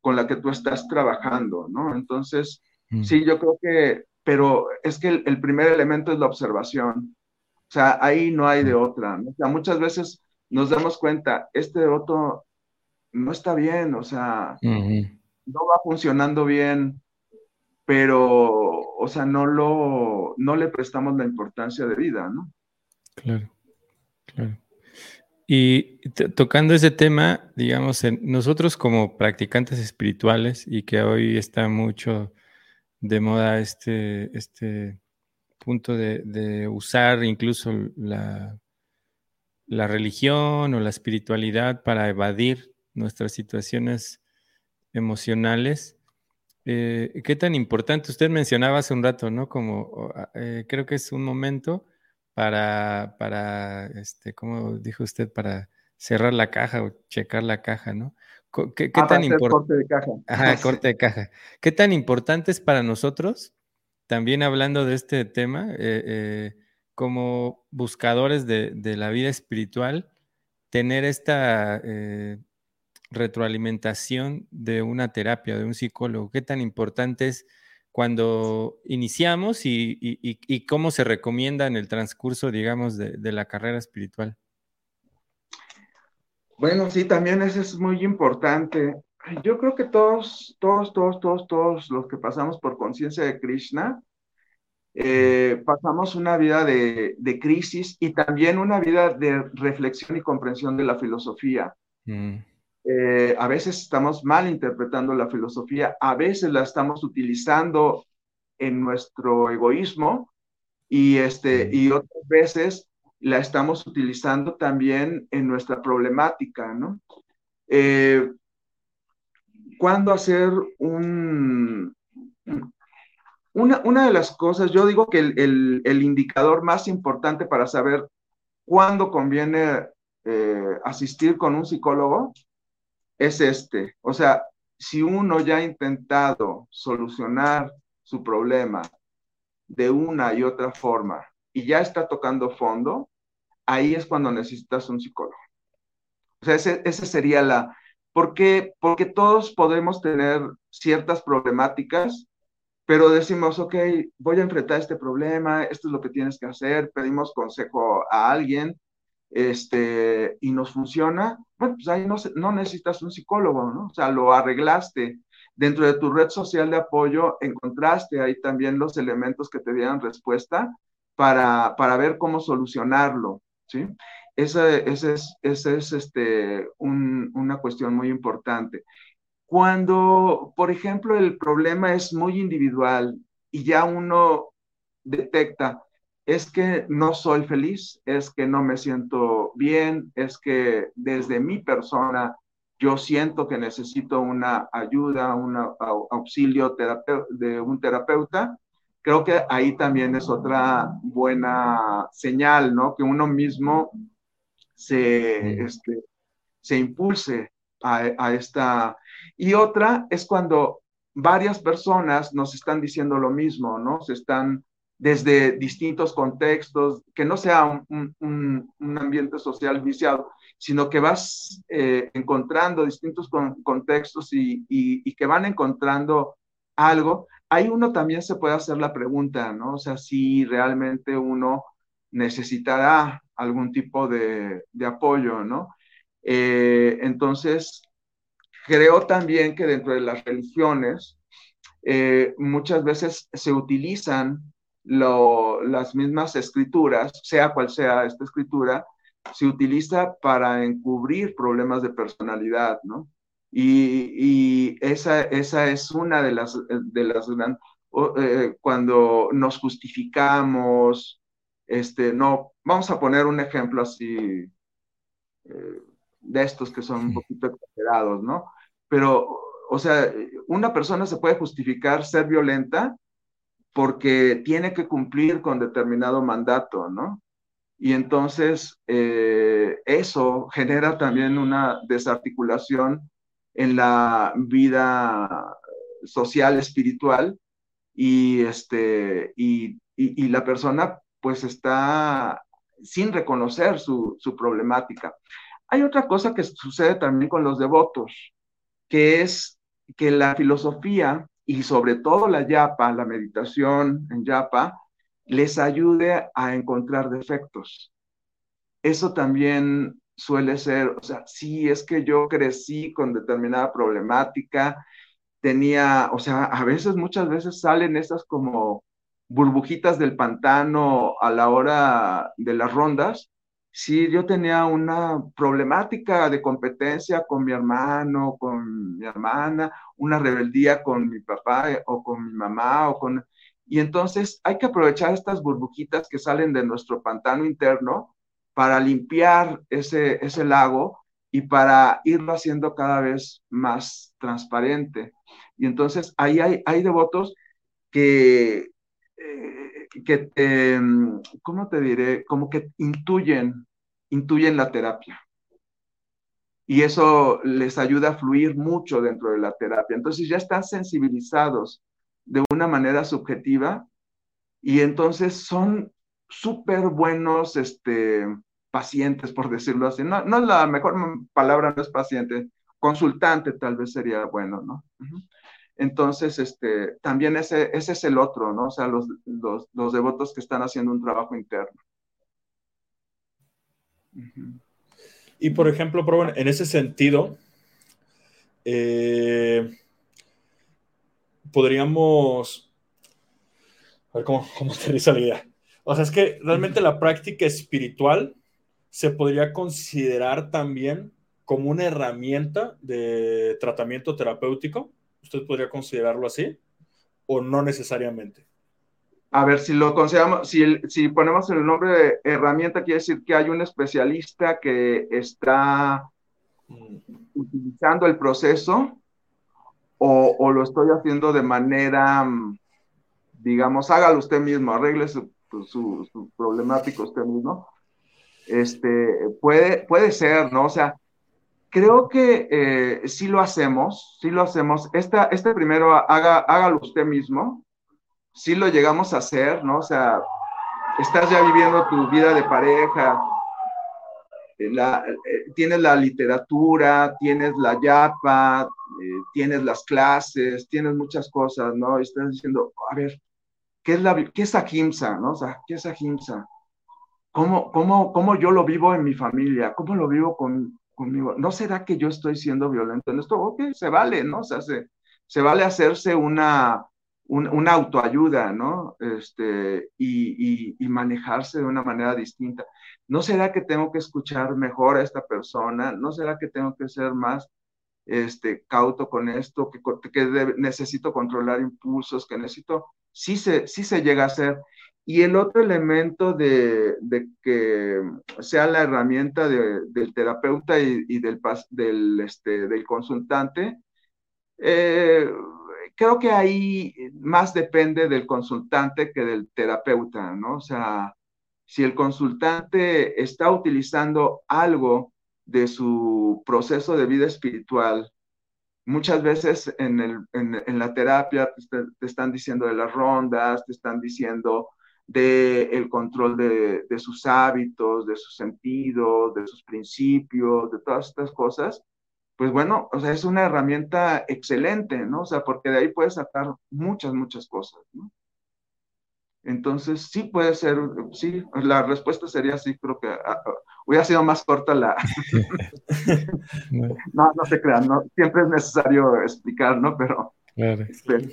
con la que tú estás trabajando, ¿no? Entonces, mm. sí, yo creo que, pero es que el, primer elemento es la observación. O sea, ahí no hay de mm. otra. ¿no? O sea, muchas veces nos damos cuenta, este otro no está bien, o sea, no va funcionando bien pero, o sea, no, lo, no le prestamos la importancia de vida, ¿no? Claro, claro. Y tocando ese tema, digamos, nosotros como practicantes espirituales y que hoy está mucho de moda este, este punto de, usar incluso la, la religión o la espiritualidad para evadir nuestras situaciones emocionales, eh, ¿Qué tan importante? Usted mencionaba hace un rato, ¿no? Como eh, creo que es un momento para, para, este, ¿cómo dijo usted? Para cerrar la caja o checar la caja, ¿no? ¿Qué, ah, tan importante? Corte de caja. Ajá, corte de caja. ¿Qué tan importante es para nosotros, también hablando de este tema, eh, como buscadores de, de, la vida espiritual, tener esta retroalimentación de una terapia, de un psicólogo? ¿Qué tan importante es cuando iniciamos y, cómo se recomienda en el transcurso, digamos, de, la carrera espiritual? Bueno, sí, también eso es muy importante. Yo creo que todos, todos, todos, todos, todos los que pasamos por conciencia de Krishna, eh, pasamos una vida de, crisis y también una vida de reflexión y comprensión de la filosofía. Mm. Eh, a veces estamos mal interpretando la filosofía, a veces la estamos utilizando en nuestro egoísmo y, este, y otras veces la estamos utilizando también en nuestra problemática, ¿no? Eh, ¿Cuándo hacer un... Una, una, de las cosas, yo digo que el, el, indicador más importante para saber cuándo conviene eh, asistir con un psicólogo es este. O sea, si uno ya ha intentado solucionar su problema de una y otra forma y ya está tocando fondo, ahí es cuando necesitas un psicólogo. O sea, ese, sería la... ¿Por qué? Porque todos podemos tener ciertas problemáticas, pero decimos, ok, voy a enfrentar este problema, esto es lo que tienes que hacer, pedimos consejo a alguien, este, y nos funciona, bueno, pues ahí no, no necesitas un psicólogo, ¿no? O sea, lo arreglaste. Dentro de tu red social de apoyo encontraste ahí también los elementos que te dieran respuesta para, para ver cómo solucionarlo, ¿sí? Esa, es, esa es este, una cuestión muy importante. Cuando, por ejemplo, el problema es muy individual y ya uno detecta, es que no soy feliz, es que no me siento bien, es que desde mi persona yo siento que necesito una ayuda, un auxilio de un terapeuta, creo que ahí también es otra buena señal, ¿no? Que uno mismo se, este, se impulse a, a, esta. Y otra es cuando varias personas nos están diciendo lo mismo, ¿no? Se están desde distintos contextos, que no sea un, ambiente social viciado, sino que vas eh, encontrando distintos contextos y, que van encontrando algo ahí uno también se puede hacer la pregunta, ¿no? O sea, si realmente uno necesitará algún tipo de, apoyo, ¿no? Eh, entonces, creo también que dentro de las religiones eh, muchas veces se utilizan las mismas escrituras, sea cual sea esta escritura, se utiliza para encubrir problemas de personalidad, ¿no? Y, esa, esa, es una de las, de las eh, cuando nos justificamos, este, no, vamos a poner un ejemplo así eh, de estos que son un poquito exagerados, ¿no? Pero, o sea, una persona se puede justificar ser violenta porque tiene que cumplir con determinado mandato, ¿no? Y entonces eh, eso genera también una desarticulación en la vida social, espiritual, y, este, y, la persona pues está sin reconocer su, problemática. Hay otra cosa que sucede también con los devotos, que es que la filosofía y sobre todo la yapa, la meditación en yapa, les ayude a encontrar defectos. Eso también suele ser, o sea, sí, es que yo crecí con determinada problemática, tenía, o sea, a veces, muchas veces salen esas como burbujitas del pantano a la hora de las rondas. Sí, yo tenía una problemática de competencia con mi hermano, con mi hermana, una rebeldía con mi papá eh, o con mi mamá o con... Y entonces hay que aprovechar estas burbujitas que salen de nuestro pantano interno para limpiar ese, ese lago y para irlo haciendo cada vez más transparente. Y entonces ahí hay, hay devotos que, eh, que em, ¿cómo te diré? Como que intuyen, intuyen la terapia. Y eso les ayuda a fluir mucho dentro de la terapia. Entonces ya están sensibilizados de una manera subjetiva y entonces son súper buenos este, pacientes, por decirlo así. No, no la mejor palabra no es paciente, consultante tal vez sería bueno, ¿no? Entonces, este, también ese, ese es el otro, ¿no? O sea, los, los, los devotos que están haciendo un trabajo interno. Y por ejemplo, en ese sentido, eh, podríamos. A ver cómo, cómo aterriza la idea. O sea, es que realmente la práctica espiritual se podría considerar también como una herramienta de tratamiento terapéutico. ¿Usted podría considerarlo así? ¿O no necesariamente? A ver, si lo consideramos, si, si ponemos el nombre de herramienta, quiere decir que hay un especialista que está mm. utilizando el proceso o, lo estoy haciendo de manera, mm, digamos, hágalo usted mismo, arregle su, su, problemático usted mismo. Este, puede, puede ser, ¿no? O sea, creo que eh, si lo hacemos, si lo hacemos. Este primero, hágalo usted mismo. Si lo llegamos a hacer, ¿no? O sea, estás ya viviendo tu vida de pareja, eh, eh, tienes la literatura, tienes la yapa, eh, tienes las clases, tienes muchas cosas, ¿no? Y estás diciendo, a ver, ¿qué es, la, qué es ahimsa, no? ¿qué es ahimsa? ¿Cómo, cómo, ¿Cómo yo lo vivo en mi familia? ¿Cómo lo vivo con, conmigo? ¿No será que yo estoy siendo violento en esto? Ok, se vale, ¿no? O sea, se, vale hacerse una, una autoayuda, ¿no? Este, y, y, manejarse de una manera distinta. ¿No será que tengo que escuchar mejor a esta persona? ¿No será que tengo que ser más este, cauto con esto? ¿Que, que necesito controlar impulsos? ¿Que necesito? Sí se, sí se llega a hacer. Y el otro elemento de, que sea la herramienta de, del terapeuta y, del, este, del consultante, eh, creo que ahí más depende del consultante que del terapeuta, ¿no? O sea, si el consultante está utilizando algo de su proceso de vida espiritual, muchas veces en, el, en, la terapia te, están diciendo de las rondas, te están diciendo del el control de, de sus hábitos, de sus sentidos, de sus principios, de todas estas cosas pues bueno, o sea, es una herramienta excelente, ¿no? O sea, porque de ahí puedes sacar muchas, muchas cosas, ¿no? Entonces, sí puede ser, sí, la respuesta sería sí, creo que ah, ah, hubiera sido más corta la... no, no se crean, ¿no? Siempre es necesario explicar, ¿no? Pero, pero,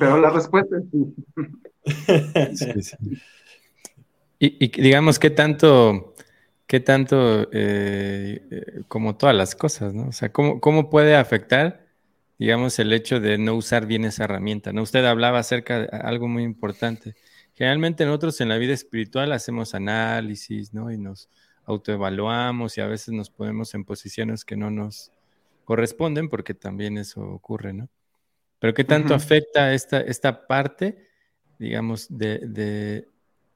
la respuesta es sí. y digamos, ¿qué tanto qué tanto, eh, eh, como todas las cosas, ¿no? O sea, ¿cómo, ¿cómo, puede afectar, digamos, el hecho de no usar bien esa herramienta, ¿no? Usted hablaba acerca de algo muy importante. Generalmente nosotros en la vida espiritual hacemos análisis, ¿no? Y nos autoevaluamos y a veces nos ponemos en posiciones que no nos corresponden porque también eso ocurre, ¿no? Pero ¿qué tanto afecta esta, esta parte, digamos, de,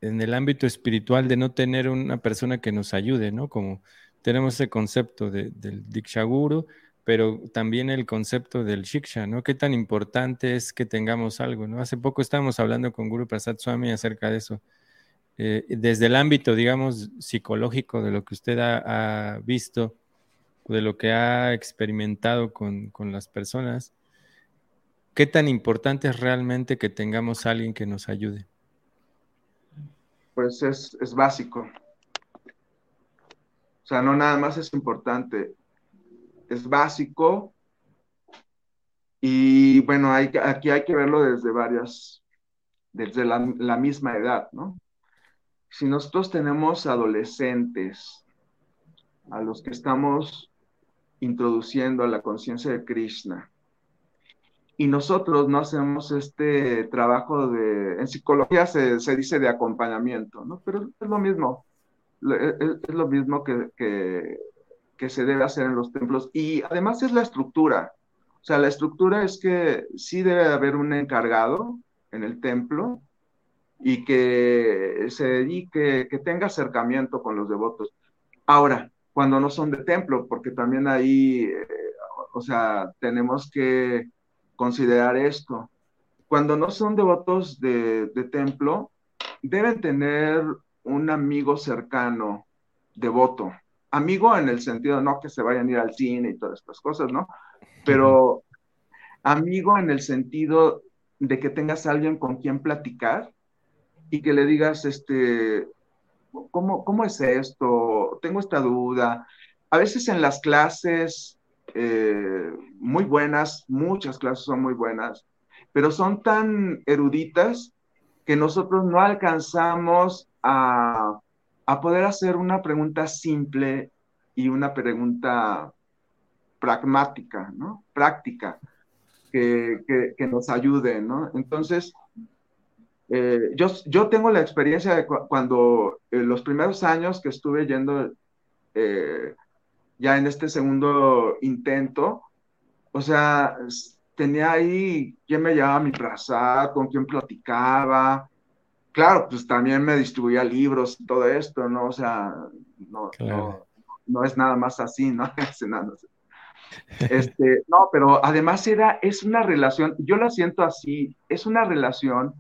en el ámbito espiritual de no tener una persona que nos ayude, ¿no? Como tenemos ese concepto del Dikshaguru, pero también el concepto del Shiksha, ¿no? Qué tan importante es que tengamos algo, ¿no? Hace poco estábamos hablando con Guru Prasad Swami acerca de eso. Eh, desde el ámbito, digamos, psicológico de lo que usted ha, visto, de lo que ha experimentado con, con las personas, ¿qué tan importante es realmente que tengamos a alguien que nos ayude? pues es, es básico. O sea, no nada más es importante, es básico. Y bueno, aquí hay que verlo desde varias, desde la, la, misma edad, ¿no? Si nosotros tenemos adolescentes a los que estamos introduciendo a la conciencia de Krishna, y nosotros no hacemos este trabajo de, en psicología se, se dice de acompañamiento, ¿no? Pero es lo mismo, es, lo mismo que, que, que, se debe hacer en los templos y además es la estructura, o sea, la estructura es que sí debe haber un encargado en el templo y que se dedique, que tenga acercamiento con los devotos. Ahora, cuando no son de templo, porque también ahí, eh, o sea, tenemos que considerar esto. Cuando no son devotos de, templo, deben tener un amigo cercano, devoto. Amigo en el sentido, no que se vayan a ir al cine y todas estas cosas, ¿no? Pero amigo en el sentido de que tengas alguien con quien platicar y que le digas, este, ¿cómo, cómo es esto? Tengo esta duda, a veces en las clases eh, muy buenas, muchas clases son muy buenas, pero son tan eruditas que nosotros no alcanzamos a, poder hacer una pregunta simple y una pregunta pragmática, ¿no? Práctica, que, nos ayude, ¿no? Entonces, eh, yo, yo tengo la experiencia de cuando eh, los primeros años que estuve yendo ya en este segundo intento, o sea, tenía ahí quién me llevaba mi plaza, con quién platicaba. Claro, pues también me distribuía libros y todo esto, ¿no? O sea, no, no, es nada más así, ¿no? Este, no, pero además era, es una relación, yo la siento así, es una relación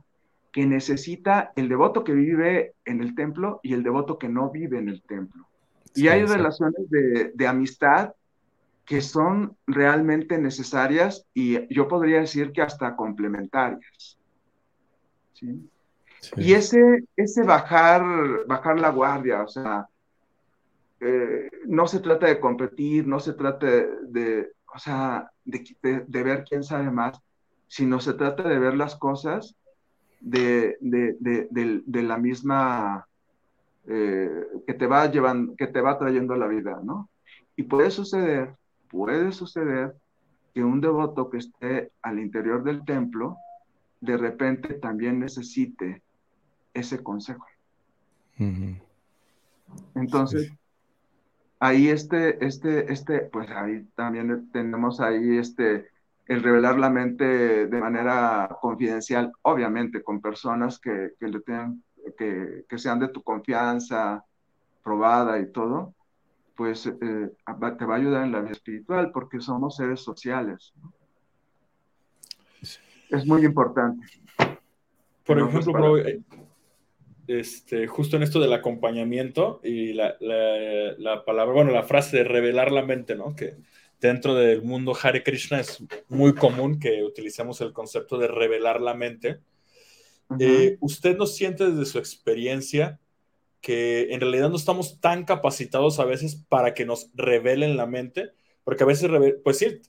que necesita el devoto que vive en el templo y el devoto que no vive en el templo. Y hay relaciones de, de, amistad que son realmente necesarias y yo podría decir que hasta complementarias. ¿sí? Y ese, ese bajar, bajar la guardia, o sea, eh, no se trata de competir, no se trata de, o sea, de, de, ver quién sabe más, sino se trata de ver las cosas de, de la misma eh, que te va llevando, que te va trayendo la vida, ¿no? Y puede suceder, puede suceder que un devoto que esté al interior del templo, de repente también necesite ese consejo. Entonces, ahí este, este, este, pues ahí también tenemos ahí este, el revelar la mente de manera confidencial, obviamente con personas que, que le tengan que, sean de tu confianza, probada y todo, pues eh, te va a ayudar en la vida espiritual porque somos seres sociales. Es muy importante. Por ejemplo, eh, este, justo en esto del acompañamiento y la, la, palabra, bueno, la frase de revelar la mente, ¿no? Que dentro del mundo Hare Krishna es muy común que utilicemos el concepto de revelar la mente eh, ¿Usted no siente desde su experiencia que en realidad no estamos tan capacitados a veces para que nos revelen la mente? Porque a veces, pues sí,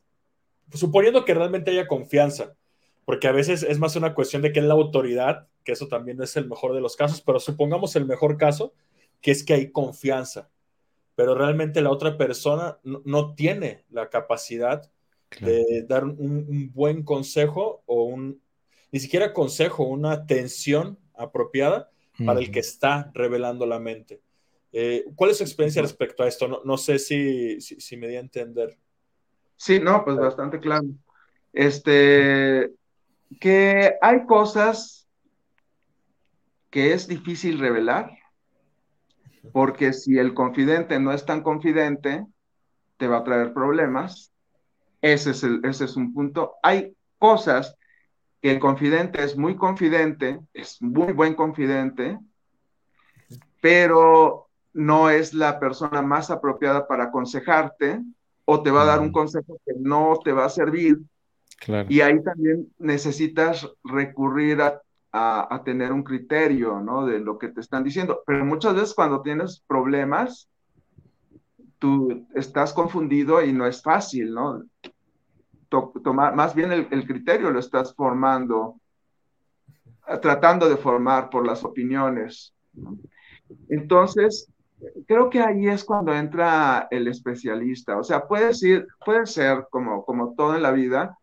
suponiendo que realmente haya confianza, porque a veces es más una cuestión de que es la autoridad, que eso también es el mejor de los casos, pero supongamos el mejor caso, que es que hay confianza, pero realmente la otra persona no, tiene la capacidad de dar un, buen consejo o un, ni siquiera consejo, una atención apropiada para el que está revelando la mente. Eh, ¿Cuál es su experiencia respecto a esto? No, sé si, si, me di a entender. Sí, no, pues bastante claro. Este, que hay cosas que es difícil revelar, porque si el confidente no es tan confidente, te va a traer problemas. Ese es, el, ese es un punto. Hay cosas que el confidente es muy confidente, es muy buen confidente, pero no es la persona más apropiada para aconsejarte o te va a dar un consejo que no te va a servir. Y ahí también necesitas recurrir a, a, tener un criterio, ¿no? De lo que te están diciendo. Pero muchas veces cuando tienes problemas, tú estás confundido y no es fácil, ¿no? Tomar, más bien el, criterio lo estás formando, eh, tratando de formar por las opiniones. Entonces, creo que ahí es cuando entra el especialista. O sea, puede ser, puede ser como, como todo en la vida,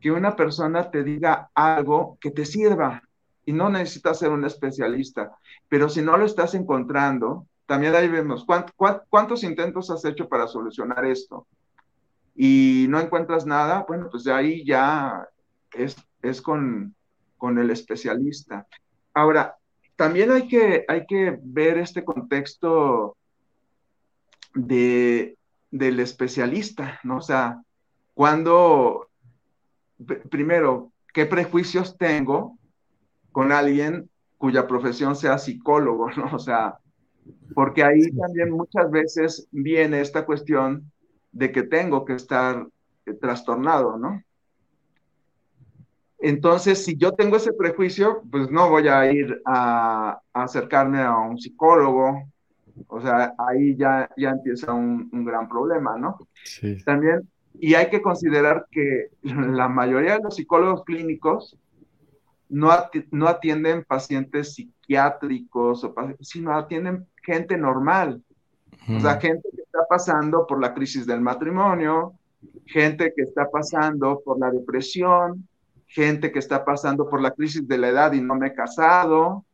que una persona te diga algo que te sirva y no necesitas ser un especialista. Pero si no lo estás encontrando, también ahí vemos cuántos intentos has hecho para solucionar esto y no encuentras nada, bueno, pues de ahí ya es, es con, con el especialista. Ahora, también hay que, hay que ver este contexto de, del especialista, ¿no? O sea, cuando, primero, ¿qué prejuicios tengo con alguien cuya profesión sea psicólogo, ¿no? O sea, porque ahí también muchas veces viene esta cuestión de que tengo que estar eh, trastornado, ¿no? Entonces, si yo tengo ese prejuicio, pues no voy a ir a, acercarme a un psicólogo O sea, ahí ya, ya empieza un, un gran problema, ¿no? Sí. También, y hay que considerar que la mayoría de los psicólogos clínicos no, no atienden pacientes psiquiátricos, o, sino atienden gente normal. O sea, gente que está pasando por la crisis del matrimonio, gente que está pasando por la depresión, gente que está pasando por la crisis de la edad y no me he casado.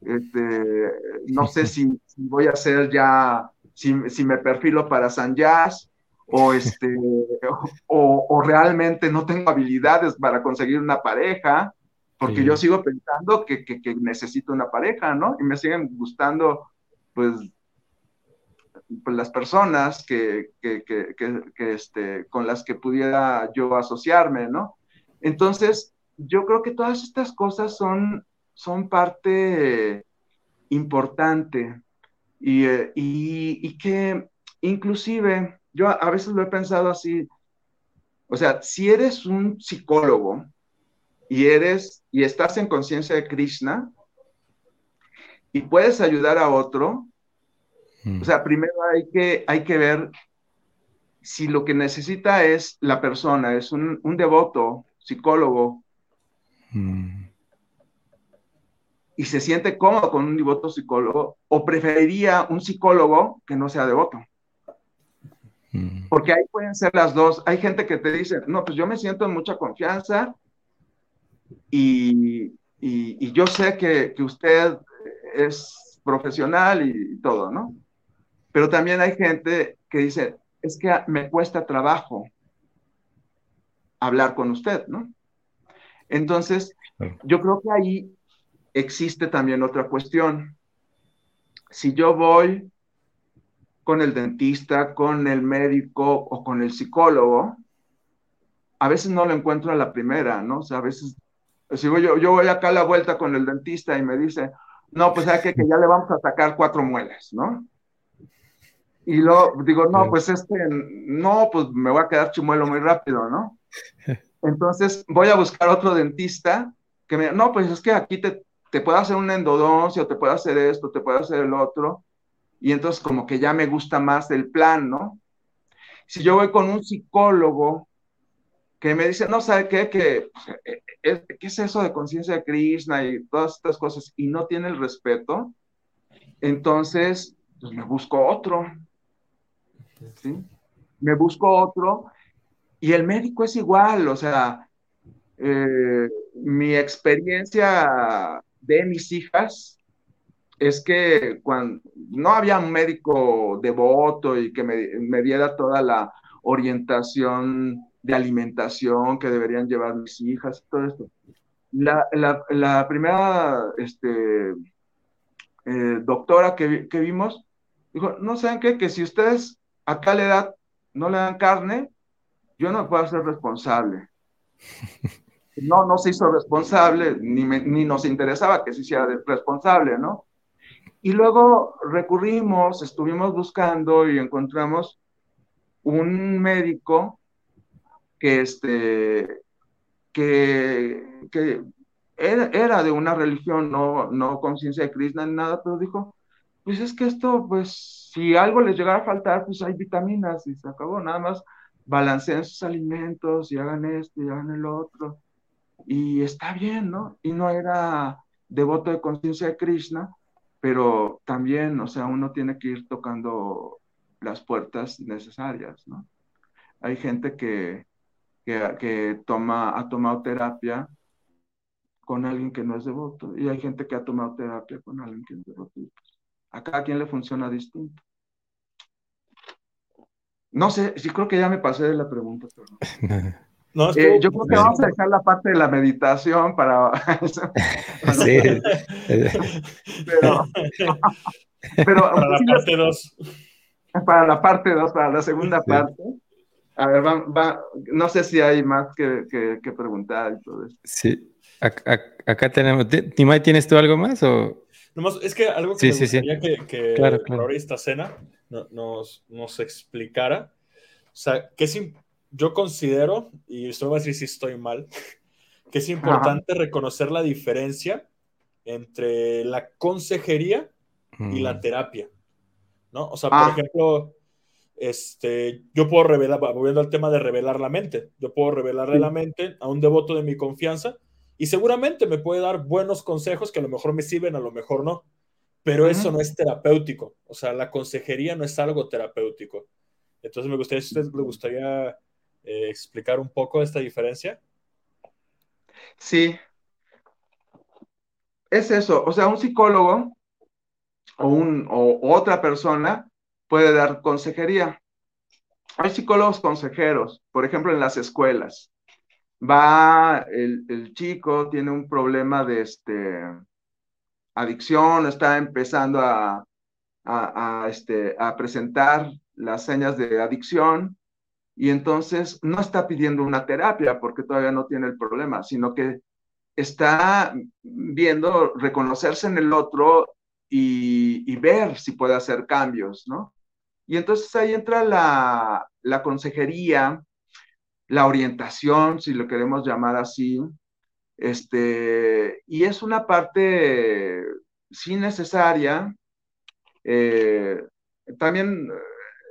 Este, no sé si, voy a hacer ya, si, si, me perfilo para San Jazz o, este, o, o, realmente no tengo habilidades para conseguir una pareja porque yo sigo pensando que, que, que, necesito una pareja, ¿no? Y me siguen gustando, pues las personas que, que, este, con las que pudiera yo asociarme, ¿no? Entonces, yo creo que todas estas cosas son, son parte importante y, eh, y, y que inclusive yo a veces lo he pensado así, o sea, si eres un psicólogo, y eres y estás en conciencia de Krishna y puedes ayudar a otro, mm. o sea, primero hay que, hay que ver si lo que necesita es la persona, es un, devoto, psicólogo, mm. y se siente cómodo con un devoto psicólogo, o preferiría un psicólogo que no sea devoto. Mm. Porque ahí pueden ser las dos. Hay gente que te dice, no, pues yo me siento en mucha confianza y, y, yo sé que, que, usted es profesional y, todo, ¿no? Pero también hay gente que dice, es que me cuesta trabajo hablar con usted, ¿no? Entonces, yo creo que ahí existe también otra cuestión. Si yo voy con el dentista, con el médico o con el psicólogo, a veces no lo encuentro a la primera, ¿no? O sea, a veces si yo, yo voy acá a la vuelta con el dentista y me dice, no, pues hay que, que ya le vamos a sacar cuatro muelas, ¿no? Y luego digo, no, pues este, no, pues me voy a quedar chimuelo muy rápido, ¿no? Entonces voy a buscar otro dentista que me, no, pues es que aquí te, te puedo hacer una endodoncia, te puedo hacer esto, te puedo hacer el otro. Y entonces como que ya me gusta más el plan, ¿no? Si yo voy con un psicólogo que me dice, no, ¿sabe qué? Que, eh, eh, ¿Qué es eso de conciencia de Krishna y todas estas cosas? Y no tiene el respeto, entonces, pues me busco otro. ¿Sí? Me busco otro y el médico es igual, o sea, eh, mi experiencia de mis hijas es que cuando no había un médico devoto y que me, diera toda la orientación de alimentación que deberían llevar mis hijas, todo esto. La, la, primera este, eh, doctora que, que, vimos dijo, no saben qué, que si ustedes a tal edad no le dan carne, yo no puedo ser responsable. No, no se hizo responsable, ni, ni nos interesaba que se hiciera responsable, ¿no? Y luego recurrimos, estuvimos buscando y encontramos un médico que, este, que, que era, era, de una religión, no, no conciencia de Krishna ni nada, pero dijo, pues es que esto, pues si algo les llegara a faltar, pues hay vitaminas y se acabó, nada más balanceen sus alimentos y hagan esto y hagan el otro. Y está bien, ¿no? Y no era devoto de conciencia de Krishna, pero también, o sea, uno tiene que ir tocando las puertas necesarias, ¿no? Hay gente que, que, toma, ha tomado terapia con alguien que no es devoto y hay gente que ha tomado terapia con alguien que es devoto. A cada quien le funciona distinto. No sé, sí creo que ya me pasé de la pregunta. No, eh, yo creo que vamos a dejar la parte de la meditación para... sí. pero, pero, para la parte 2. Para la parte 2, para la segunda parte. A ver, va, no sé si hay más que, que, preguntar y todo eso. Sí, acá, tenemos. Timay, ¿tienes tú algo más? O? Es que algo que me gustaría que, que claro, esta cena nos, nos explicara. O sea, que yo considero, y esto va a decir si estoy mal, que es importante reconocer la diferencia entre la consejería y la mm. terapia. ¿no? O sea, por ah. ejemplo, este, yo puedo revelar, volviendo al tema de revelar la mente, yo puedo revelarle la mente a un devoto de mi confianza y seguramente me puede dar buenos consejos que a lo mejor me sirven, a lo mejor no, pero eso no es terapéutico, o sea, la consejería no es algo terapéutico. Entonces me gustaría, si usted le gustaría eh, explicar un poco esta diferencia. Sí. Es eso, o sea, un psicólogo o, un, o otra persona puede dar consejería. Hay psicólogos consejeros, por ejemplo, en las escuelas. Va el, chico, tiene un problema de este, adicción, está empezando a, este, a presentar las señas de adicción y entonces no está pidiendo una terapia porque todavía no tiene el problema, sino que está viendo reconocerse en el otro y, ver si puede hacer cambios, ¿no? Y entonces ahí entra la, la consejería, la orientación, si lo queremos llamar así, este, y es una parte sí necesaria, eh, también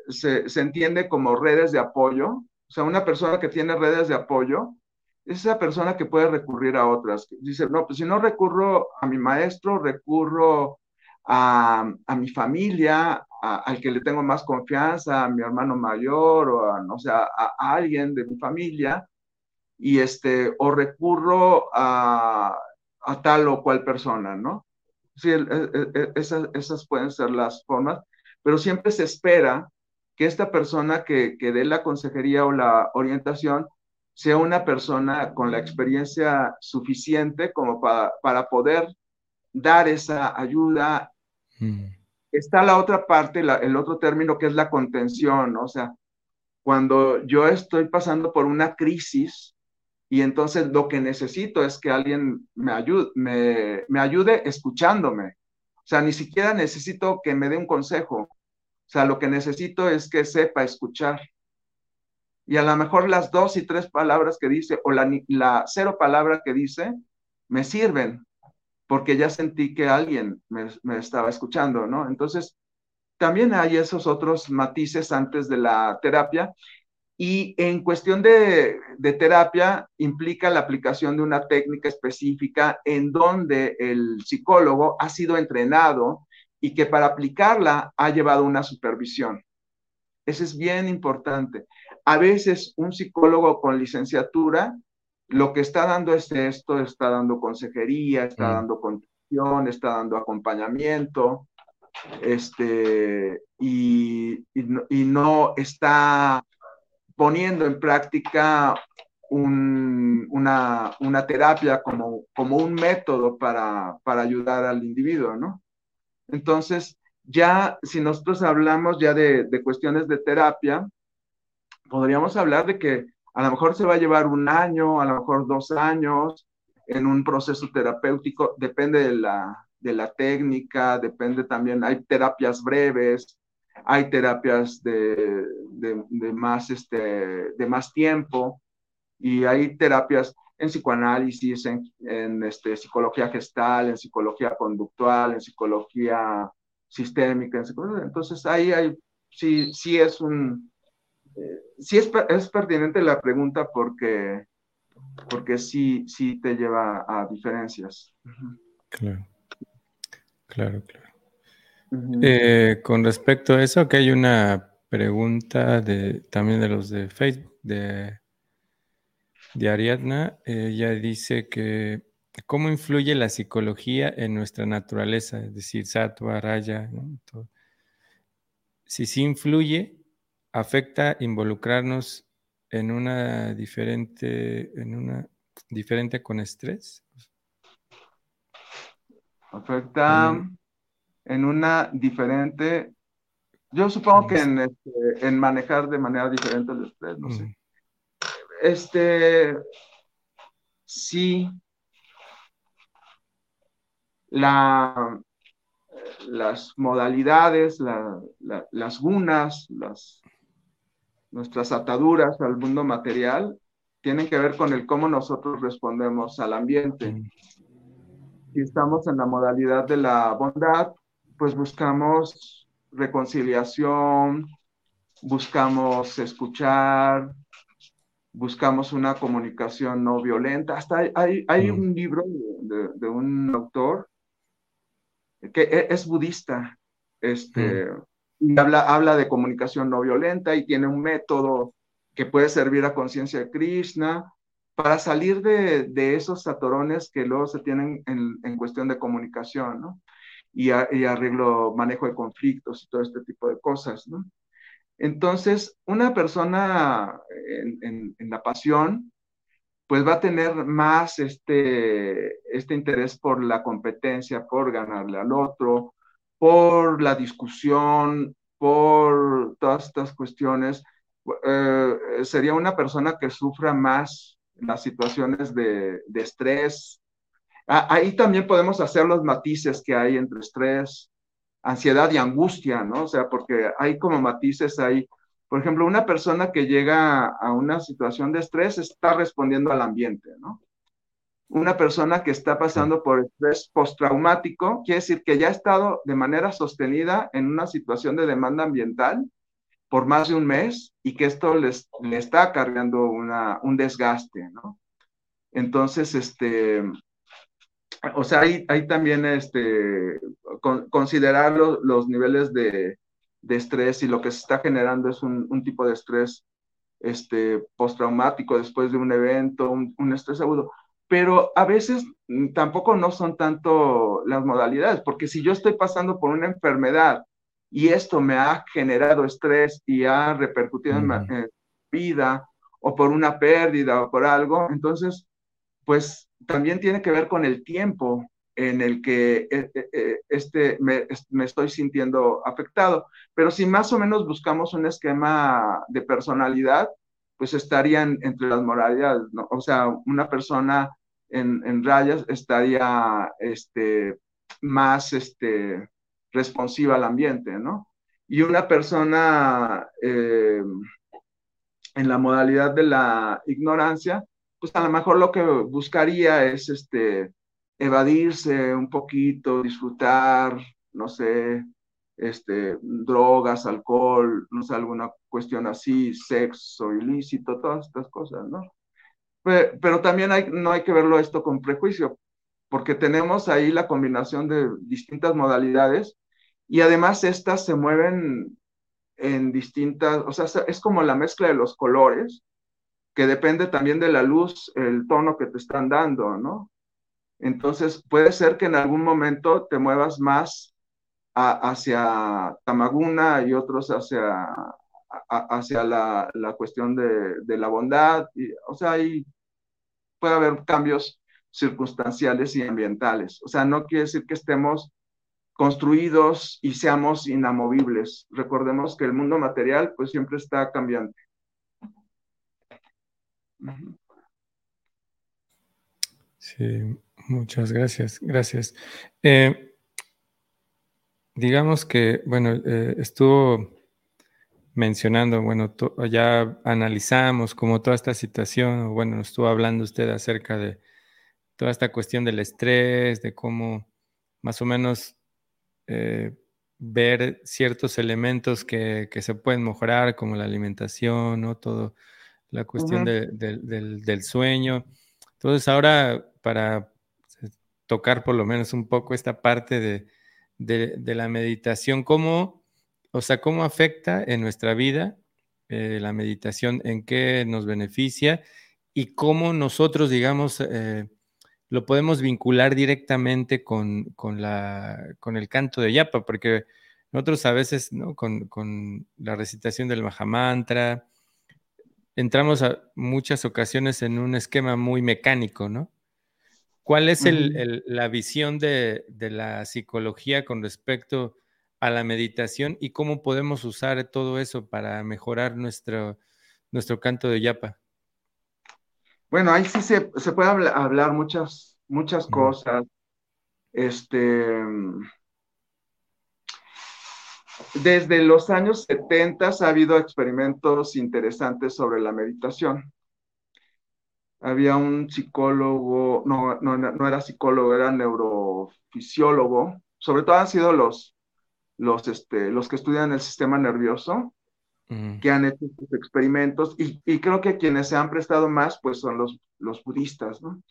se, se, entiende como redes de apoyo, o sea, una persona que tiene redes de apoyo es esa persona que puede recurrir a otras. Dice, no, pues si no recurro a mi maestro, recurro a, a mi familia, al que le tengo más confianza, a mi hermano mayor o a, no sé, a, alguien de mi familia, y este, o recurro a, a tal o cual persona, ¿no? Sí, esas, esas pueden ser las formas, pero siempre se espera que esta persona que, que dé la consejería o la orientación sea una persona con la experiencia suficiente como para, para poder dar esa ayuda. Mm. Está la otra parte, el otro término que es la contención, o sea, cuando yo estoy pasando por una crisis y entonces lo que necesito es que alguien me ayude, me, me ayude escuchándome. O sea, ni siquiera necesito que me dé un consejo, o sea, lo que necesito es que sepa escuchar. Y a lo mejor las dos y tres palabras que dice, o la, la cero palabra que dice, me sirven, porque ya sentí que alguien me, estaba escuchando, ¿no? Entonces, también hay esos otros matices antes de la terapia. Y en cuestión de, de, terapia, implica la aplicación de una técnica específica en donde el psicólogo ha sido entrenado y que para aplicarla ha llevado una supervisión. Eso es bien importante. A veces un psicólogo con licenciatura lo que está dando es esto, está dando consejería, está mm. dando contención, está dando acompañamiento, este, y, y, no, está poniendo en práctica una, una, terapia como, como un método para, para ayudar al individuo, ¿no? Entonces, ya si nosotros hablamos ya de, cuestiones de terapia, podríamos hablar de que a lo mejor se va a llevar un año, a lo mejor dos años en un proceso terapéutico, depende de la, de la técnica, depende también, hay terapias breves, hay terapias de, de, más, este, de más tiempo y hay terapias en psicoanálisis, en, este, psicología gestal, en psicología conductual, en psicología sistémica. entonces ahí hay, sí, sí es un, sí es, es, pertinente la pregunta porque, porque sí, sí te lleva a diferencias. Claro, claro, claro. Eh, con respecto a eso, que hay una pregunta de, también de los de Facebook, de de Ariadna, ella dice que cómo influye la psicología en nuestra naturaleza, es decir, sattva, raya, Si sí influye, afecta involucrarnos en una diferente, en una diferente con estrés. Afecta en una diferente, yo supongo que en, este, en manejar de manera diferente el estrés, no sé. Este, sí, la, las modalidades, las gunas, las, nuestras ataduras al mundo material tienen que ver con el cómo nosotros respondemos al ambiente. Si estamos en la modalidad de la bondad, pues buscamos reconciliación, buscamos escuchar, buscamos una comunicación no violenta. Hasta hay, hay, mm. un libro de, un autor que e, es, budista, este, mm. Y habla, habla de comunicación no violenta y tiene un método que puede servir a conciencia de Krishna para salir de, de, esos atorones que luego se tienen en, en cuestión de comunicación, ¿no? Y, y, arreglo, manejo de conflictos y todo este tipo de cosas, ¿no? Entonces, una persona en, la pasión, pues va a tener más este, este interés por la competencia, por ganarle al otro, por la discusión, por todas estas cuestiones. Eh, sería una persona que sufra más las situaciones de, estrés. ahí también podemos hacer los matices que hay entre estrés, ansiedad y angustia, ¿no? O sea, porque hay como matices ahí. Por ejemplo, una persona que llega a una situación de estrés está respondiendo al ambiente, ¿no? Una persona que está pasando por estrés postraumático quiere decir que ya ha estado de manera sostenida en una situación de demanda ambiental por más de un mes y que esto les, le está cargando una, un desgaste, ¿no? Entonces, este, o sea, hay, hay también este, considerar los niveles de, estrés y lo que se está generando es un, tipo de estrés este, postraumático después de un evento, un, estrés agudo. Pero a veces mm, tampoco no son tanto las modalidades, porque si yo estoy pasando por una enfermedad y esto me ha generado estrés y ha repercutido en mi vida o por una pérdida o por algo, entonces, pues también tiene que ver con el tiempo en el que eh, eh, eh, este, me, estoy sintiendo afectado. Pero si más o menos buscamos un esquema de personalidad, pues estarían entre las moralidades, ¿no? O sea, una persona en, rayas estaría este, más este, responsiva al ambiente, ¿no? Y una persona en la modalidad de la ignorancia, pues a lo mejor lo que buscaría es este, evadirse un poquito, disfrutar, no sé, este, drogas, alcohol, no sé, alguna cuestión así, sexo ilícito, todas estas cosas, ¿no? Pero, también no hay que verlo esto con prejuicio, porque tenemos ahí la combinación de distintas modalidades y además estas se mueven en distintas, o sea, es como la mezcla de los colores, que depende también de la luz, el tono que te están dando, ¿no? Entonces, puede ser que en algún momento te muevas más hacia Tamaguna y otros hacia, hacia la, cuestión de, la bondad. Y, o sea, ahí puede haber cambios circunstanciales y ambientales. O sea, no quiere decir que estemos construidos y seamos inamovibles. Recordemos que el mundo material pues siempre está cambiante. Sí, muchas gracias, gracias. Eh, digamos que, bueno, eh, estuvo mencionando, bueno, ya analizamos como toda esta situación, bueno, estuvo hablando usted acerca de toda esta cuestión del estrés, de cómo más o menos eh, ver ciertos elementos que, se pueden mejorar, como la alimentación, ¿no? Todo la cuestión del, sueño. Entonces, ahora para tocar por lo menos un poco esta parte de, la meditación, ¿cómo, o sea, cómo afecta en nuestra vida eh, la meditación, en qué nos beneficia y cómo nosotros, digamos, eh, lo podemos vincular directamente con, la, con el canto de yapa, porque nosotros a veces, ¿no? Con, con la recitación del Mahamantra, entramos a muchas ocasiones en un esquema muy mecánico, ¿no? ¿Cuál es la visión de, la psicología con respecto a la meditación y cómo podemos usar todo eso para mejorar nuestro, nuestro canto de yapa? Bueno, ahí sí se, puede hablar, muchas, muchas cosas. Este, desde los años 70 ha habido experimentos interesantes sobre la meditación. Había un psicólogo, no, no, no era psicólogo, era neurofisiólogo, sobre todo han sido los, los, este, los que estudian el sistema nervioso, que han hecho estos experimentos, y, y, creo que quienes se han prestado más, pues son los, los budistas, ¿no?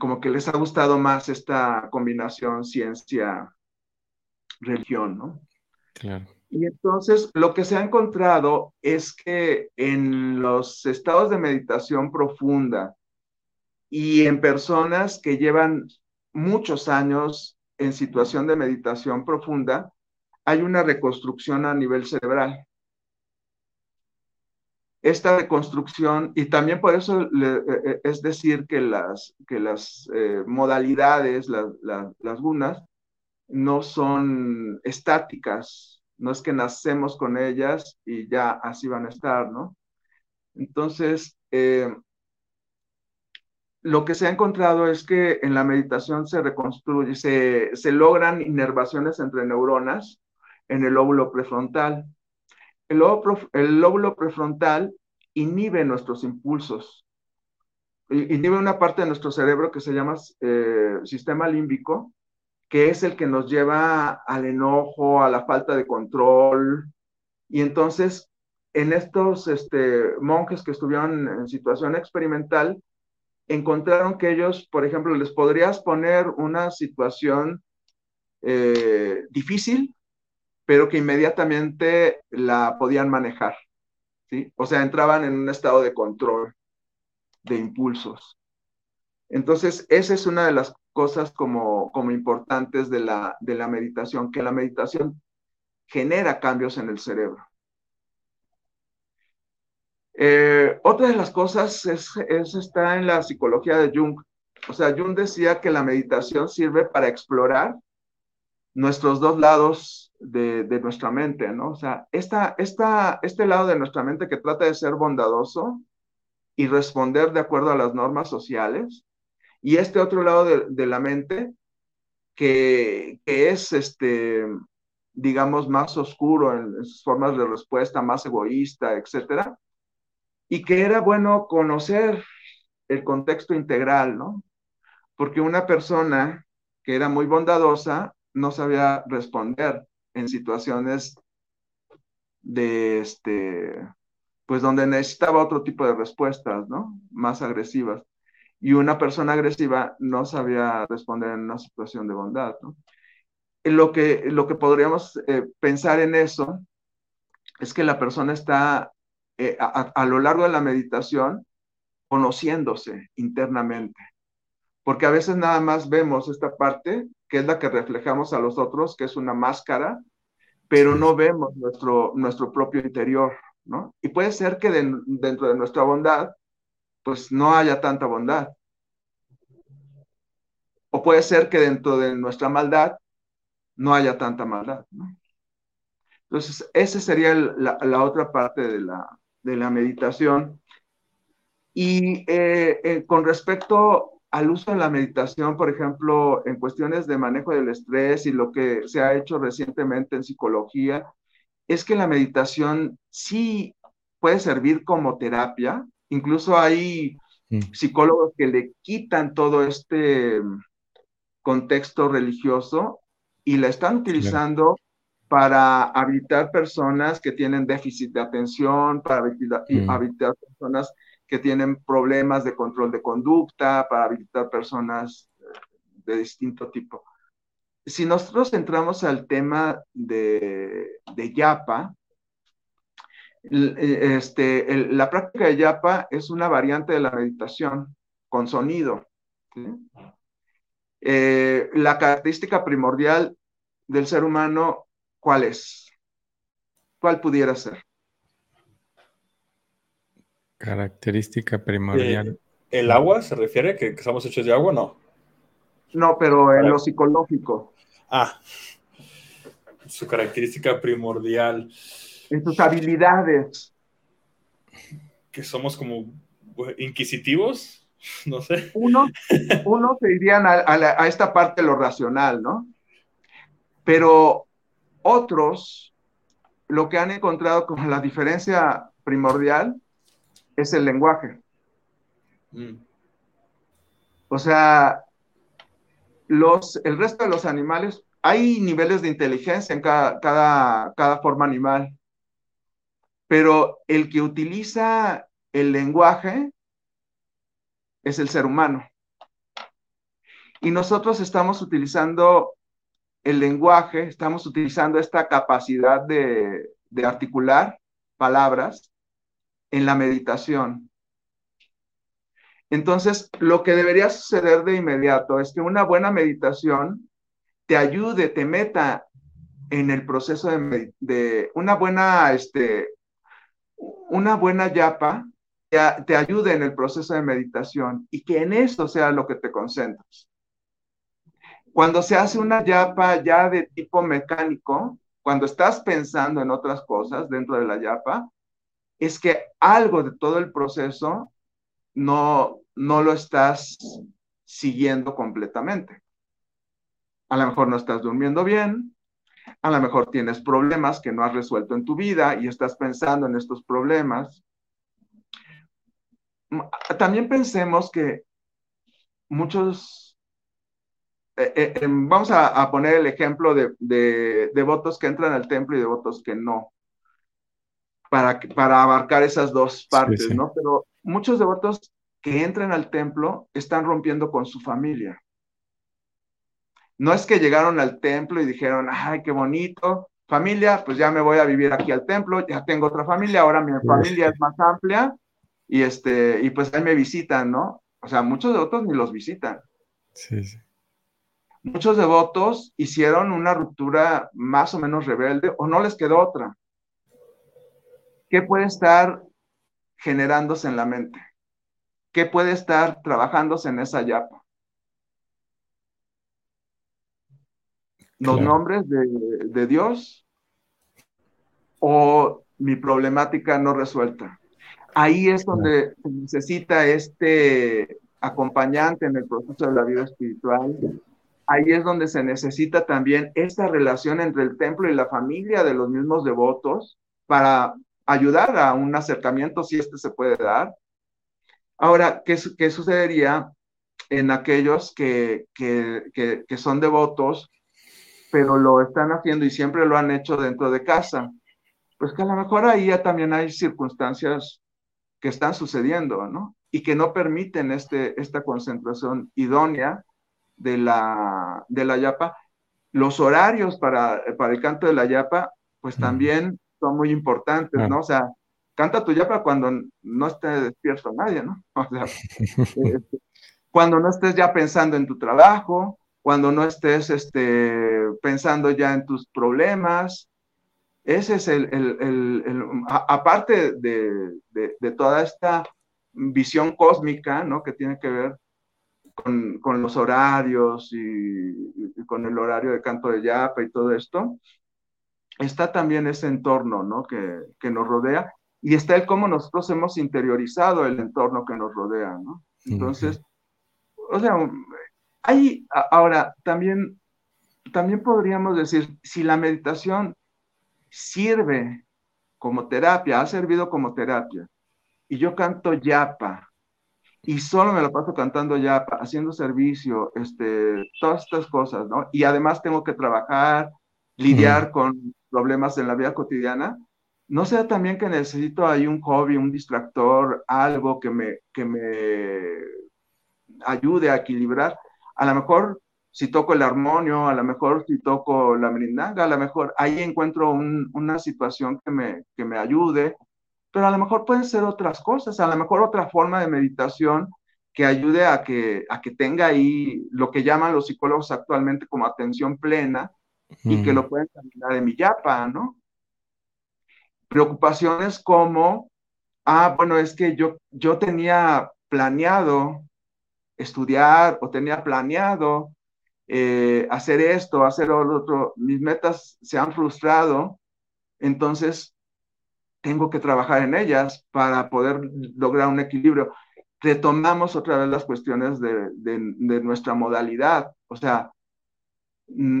Como que les ha gustado más esta combinación ciencia-religión, ¿no? Claro. Y entonces lo que se ha encontrado es que en los estados de meditación profunda y en personas que llevan muchos años en situación de meditación profunda, hay una reconstrucción a nivel cerebral esta reconstrucción, y también por eso eh, eh, es decir que las, que las eh, modalidades, las gunas, no son estáticas, no es que nacemos con ellas y ya así van a estar, ¿no? Entonces, lo que se ha encontrado es que en la meditación se reconstruye, se, se logran inervaciones entre neuronas en el lóbulo prefrontal el lóbulo, prefrontal inhibe nuestros impulsos, inhibe una parte de nuestro cerebro que se llama eh, sistema límbico, que es el que nos lleva al enojo, a la falta de control. Y entonces, en estos este, monjes que estuvieron en situación experimental, encontraron que ellos, por ejemplo, les podrías poner una situación eh, difícil pero que inmediatamente la podían manejar. ¿sí? O sea, entraban en un estado de control de impulsos. Entonces, esa es una de las cosas como, como importantes de la, de la meditación, que la meditación genera cambios en el cerebro. Eh, otra de las cosas es, es, está en la psicología de Jung. O sea, Jung decía que la meditación sirve para explorar nuestros dos lados de, nuestra mente, ¿no? O sea, esta, esta, este lado de nuestra mente que trata de ser bondadoso y responder de acuerdo a las normas sociales, y este otro lado de, la mente que, es, este, digamos, más oscuro en, en, sus formas de respuesta, más egoísta, etcétera, y que era bueno conocer el contexto integral, ¿no? Porque una persona que era muy bondadosa no sabía responder en situaciones de este, pues donde necesitaba otro tipo de respuestas, ¿no? Más agresivas. Y una persona agresiva no sabía responder en una situación de bondad, ¿no? Lo que, lo que podríamos eh, pensar en eso es que la persona está eh, a lo largo de la meditación conociéndose internamente porque a veces nada más vemos esta parte, que es la que reflejamos a los otros, que es una máscara, pero no vemos nuestro, nuestro propio interior, ¿no? Y puede ser que dentro de nuestra bondad, pues no haya tanta bondad. O puede ser que dentro de nuestra maldad no haya tanta maldad, ¿no? Entonces, esa sería la, otra parte de la, de la meditación. Y eh, eh, con respecto al uso de la meditación, por ejemplo, en cuestiones de manejo del estrés y lo que se ha hecho recientemente en psicología, es que la meditación sí puede servir como terapia. Incluso hay psicólogos que le quitan todo este contexto religioso y la están utilizando para habilitar personas que tienen déficit de atención, para habilitar, mm. personas que tienen problemas de control de conducta, para habilitar personas eh, de distinto tipo. Si nosotros entramos al tema de, de YAPA, eh, este, la práctica de YAPA es una variante de la meditación con sonido. Eh, la característica primordial del ser humano, ¿cuál es? ¿Cuál pudiera ser? Característica primordial. Eh, ¿El agua se refiere que, que estamos hechos de agua? No. No, pero en lo psicológico. Ah, su característica primordial. En sus habilidades. Que somos como inquisitivos, no sé. Uno, uno se irían a, a, esta parte de lo racional, ¿no? Pero otros, lo que han encontrado como la diferencia primordial es el lenguaje. Mm. O sea, los, el resto de los animales, hay niveles de inteligencia en cada, cada, cada forma animal, pero el que utiliza el lenguaje es el ser humano. Y nosotros estamos utilizando el lenguaje, estamos utilizando esta capacidad de, de articular palabras en la meditación. Entonces, lo que debería suceder de inmediato es que una buena meditación te ayude, te meta en el proceso de, de una buena, este, una buena yapa, te, ayude en el proceso de meditación y que en eso sea lo que te concentres. Cuando se hace una yapa ya de tipo mecánico, cuando estás pensando en otras cosas dentro de la yapa, es que algo de todo el proceso no, no lo estás siguiendo completamente. A lo mejor no estás durmiendo bien, a lo mejor tienes problemas que no has resuelto en tu vida y estás pensando en estos problemas. También pensemos que muchos, eh, eh, em, vamos a, poner el ejemplo de, de, devotos que entran al templo y devotos que no, para, para abarcar esas dos partes, ¿no? Pero muchos devotos que entran al templo están rompiendo con su familia. No es que llegaron al templo y dijeron, ay, qué bonito, familia, pues ya me voy a vivir aquí al templo, ya tengo otra familia, ahora mi familia es más amplia y, este, y pues ahí me visitan, ¿no? O sea, muchos devotos ni los visitan. Sí, sí. Muchos devotos hicieron una ruptura más o menos rebelde o no les quedó otra. ¿Qué puede estar generándose en la mente? ¿Qué puede estar trabajándose en esa yapa? ¿Los nombres de, Dios o mi problemática no resuelta? Ahí es donde se necesita este acompañante en el proceso de la vida espiritual. Ahí es donde se necesita también esta relación entre el templo y la familia de los mismos devotos para ayudar a un acercamiento si este se puede dar. Ahora, ¿qué, qué sucedería en aquellos que, que, que, son devotos, pero lo están haciendo y siempre lo han hecho dentro de casa? Pues que a lo mejor ahí ya también hay circunstancias que están sucediendo, ¿no? Y que no permiten este, esta concentración idónea de la, de la yapa. Los horarios para, para el canto de la yapa, pues también son muy importantes, ¿no? O sea, canta tu yapa cuando no esté despierto nadie, ¿no? O sea, este, cuando no estés ya pensando en tu trabajo, cuando no estés este, pensando ya en tus problemas. Ese es el, el, el, aparte de, de, de, toda esta visión cósmica, ¿no? Que tiene que ver con, con los horarios y, y, con el horario de canto de yapa y todo esto, está también ese entorno ¿no? que, que, nos rodea y está el cómo nosotros hemos interiorizado el entorno que nos rodea. ¿no? Entonces, o sea, hay, ahora, también, también podríamos decir, si la meditación sirve como terapia, ha servido como terapia, y yo canto yapa, y solo me lo paso cantando yapa, haciendo servicio, este, todas estas cosas, ¿no? Y además tengo que trabajar, lidiar con problemas en la vida cotidiana, no sea también que necesito ahí un hobby, un distractor, algo que me, que me ayude a equilibrar. A lo mejor si toco el armonio, a lo mejor si toco la merindanga, a lo mejor ahí encuentro una situación que me, que me ayude, pero a lo mejor pueden ser otras cosas, a lo mejor otra forma de meditación que ayude a que, a que tenga ahí lo que llaman los psicólogos actualmente como atención plena, y que lo pueden caminar de mi yapa, ¿no? Preocupaciones como, ah, bueno, es que yo, yo tenía planeado estudiar o tenía planeado eh, hacer esto, hacer lo otro, mis metas se han frustrado, entonces tengo que trabajar en ellas para poder lograr un equilibrio. Retomamos otra vez las cuestiones de, de, de nuestra modalidad, o sea, Mm,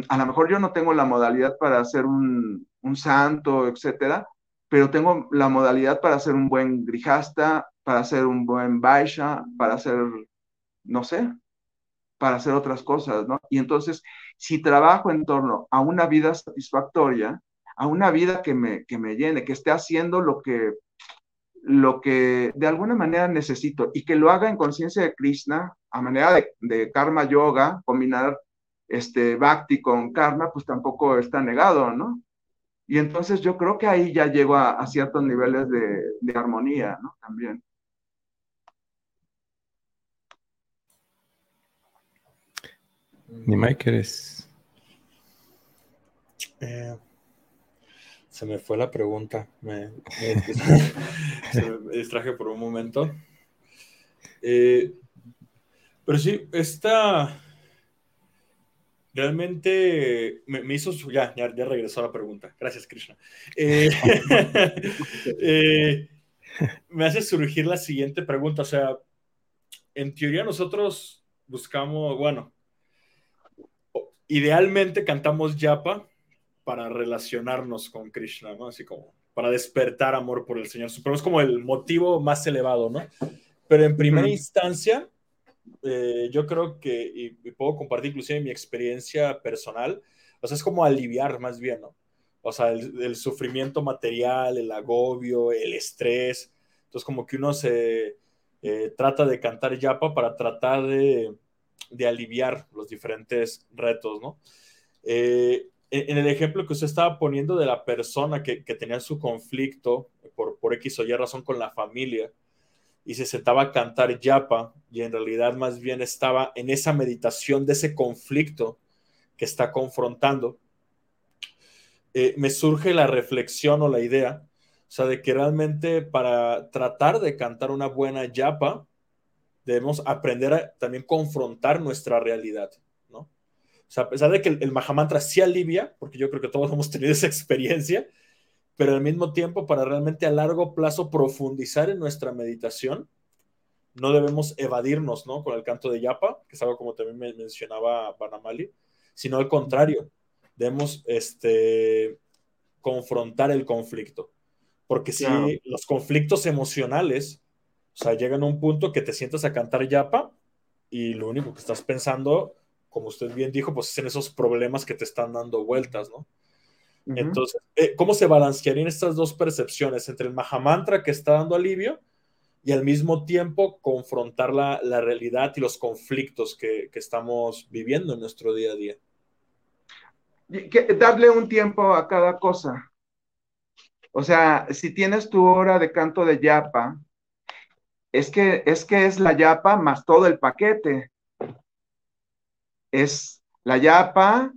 a lo mejor yo no tengo la modalidad para ser un, santo, etcétera, pero tengo la modalidad para ser un buen grijasta, para ser un buen baisha, para ser, no sé, para hacer otras cosas, ¿no? Y entonces, si trabajo en torno a una vida satisfactoria, a una vida que me, que me llene, que esté haciendo lo que, lo que de alguna manera necesito y que lo haga en conciencia de Krishna, a manera de, de, karma yoga, combinar este bhakti con karma, pues tampoco está negado, ¿no? Y entonces yo creo que ahí ya llego a, a ciertos niveles de, de armonía, ¿no? También. Ni Mike eres. Eh, se me fue la pregunta. Me, me, se me distraje por un momento. Eh, pero sí, esta realmente me, me hizo. Ya, ya, ya, regresó la pregunta. Gracias, Krishna. Eh, eh, me hace surgir la siguiente pregunta. O sea, en teoría, nosotros buscamos, bueno, idealmente cantamos yapa para relacionarnos con Krishna, ¿no? Así como para despertar amor por el Señor Supremo. Es como el motivo más elevado, ¿no? Pero en primera uh -huh. instancia, eh, yo creo que, y, y, puedo compartir inclusive mi experiencia personal, o sea, es como aliviar más bien, ¿no? O sea, el, el sufrimiento material, el agobio, el estrés. Entonces, como que uno se eh, trata de cantar yapa para tratar de de aliviar los diferentes retos, ¿no? Eh, en el ejemplo que usted estaba poniendo de la persona que, que tenía su conflicto por, por, X o Y razón con la familia y se sentaba a cantar yapa y en realidad más bien estaba en esa meditación de ese conflicto que está confrontando, eh, me surge la reflexión o la idea, o sea, de que realmente para tratar de cantar una buena yapa, debemos aprender a también confrontar nuestra realidad, ¿no? O sea, a pesar de que el, el Mahamantra sí alivia, porque yo creo que todos hemos tenido esa experiencia, pero al mismo tiempo, para realmente a largo plazo profundizar en nuestra meditación, no debemos evadirnos, ¿no? Con el canto de yapa, que es algo como también me mencionaba Banamali, sino al contrario, debemos este, confrontar el conflicto. Porque si claro. los conflictos emocionales o sea, llegan a un punto que te sientas a cantar yapa y lo único que estás pensando, como usted bien dijo, pues es en esos problemas que te están dando vueltas, ¿no? Uh -huh. Entonces, eh, ¿cómo se balancearían estas dos percepciones entre el Mahamantra que está dando alivio y al mismo tiempo confrontar la, la realidad y los conflictos que, que, estamos viviendo en nuestro día a día? Darle un tiempo a cada cosa. O sea, si tienes tu hora de canto de yapa, es que, es que es la yapa más todo el paquete. Es la yapa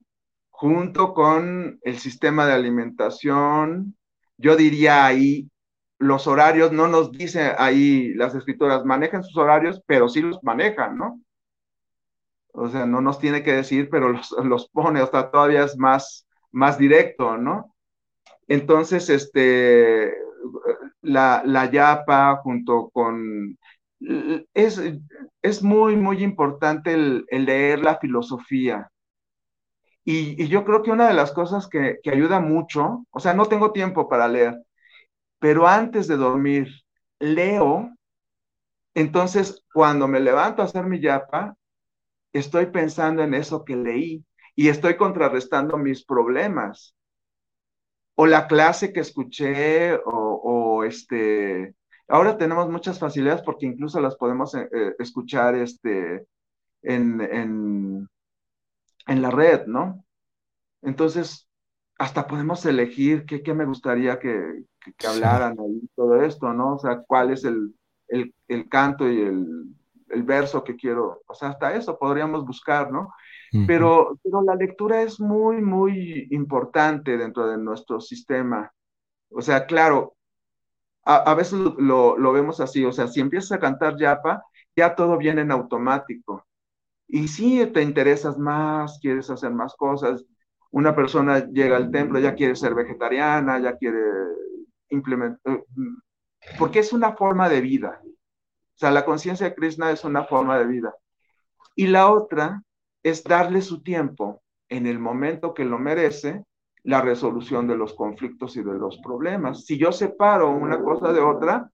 junto con el sistema de alimentación. Yo diría ahí, los horarios, no nos dicen ahí las escritoras, manejan sus horarios, pero sí los manejan, ¿no? O sea, no nos tiene que decir, pero los, los pone, o sea, todavía es más, más directo, ¿no? Entonces, este, la, la yapa junto con... Es, es muy, muy importante el leer la filosofía. Y, yo creo que una de las cosas que, ayuda mucho, o sea, no tengo tiempo para leer, pero antes de dormir leo, entonces cuando me levanto a hacer mi yapa, estoy pensando en eso que leí y estoy contrarrestando mis problemas. O la clase que escuché, o, este, ahora tenemos muchas facilidades porque incluso las podemos eh, escuchar este, en, en, la red, ¿no? Entonces, hasta podemos elegir qué, qué me gustaría que, que, que hablaran ahí, todo esto, ¿no? O sea, cuál es el, el, el canto y el, el verso que quiero, o sea, hasta eso podríamos buscar, ¿no? Pero, pero la lectura es muy, muy importante dentro de nuestro sistema. O sea, claro, a, a veces lo, lo, vemos así, o sea, si empiezas a cantar yapa, ya todo viene en automático. Y si te interesas más, quieres hacer más cosas, una persona llega al templo, ya quiere ser vegetariana, ya quiere implementar, eh, porque es una forma de vida. O sea, la conciencia de Krishna es una forma de vida. Y la otra es darle su tiempo en el momento que lo merece la resolución de los conflictos y de los problemas. Si yo separo una cosa de otra,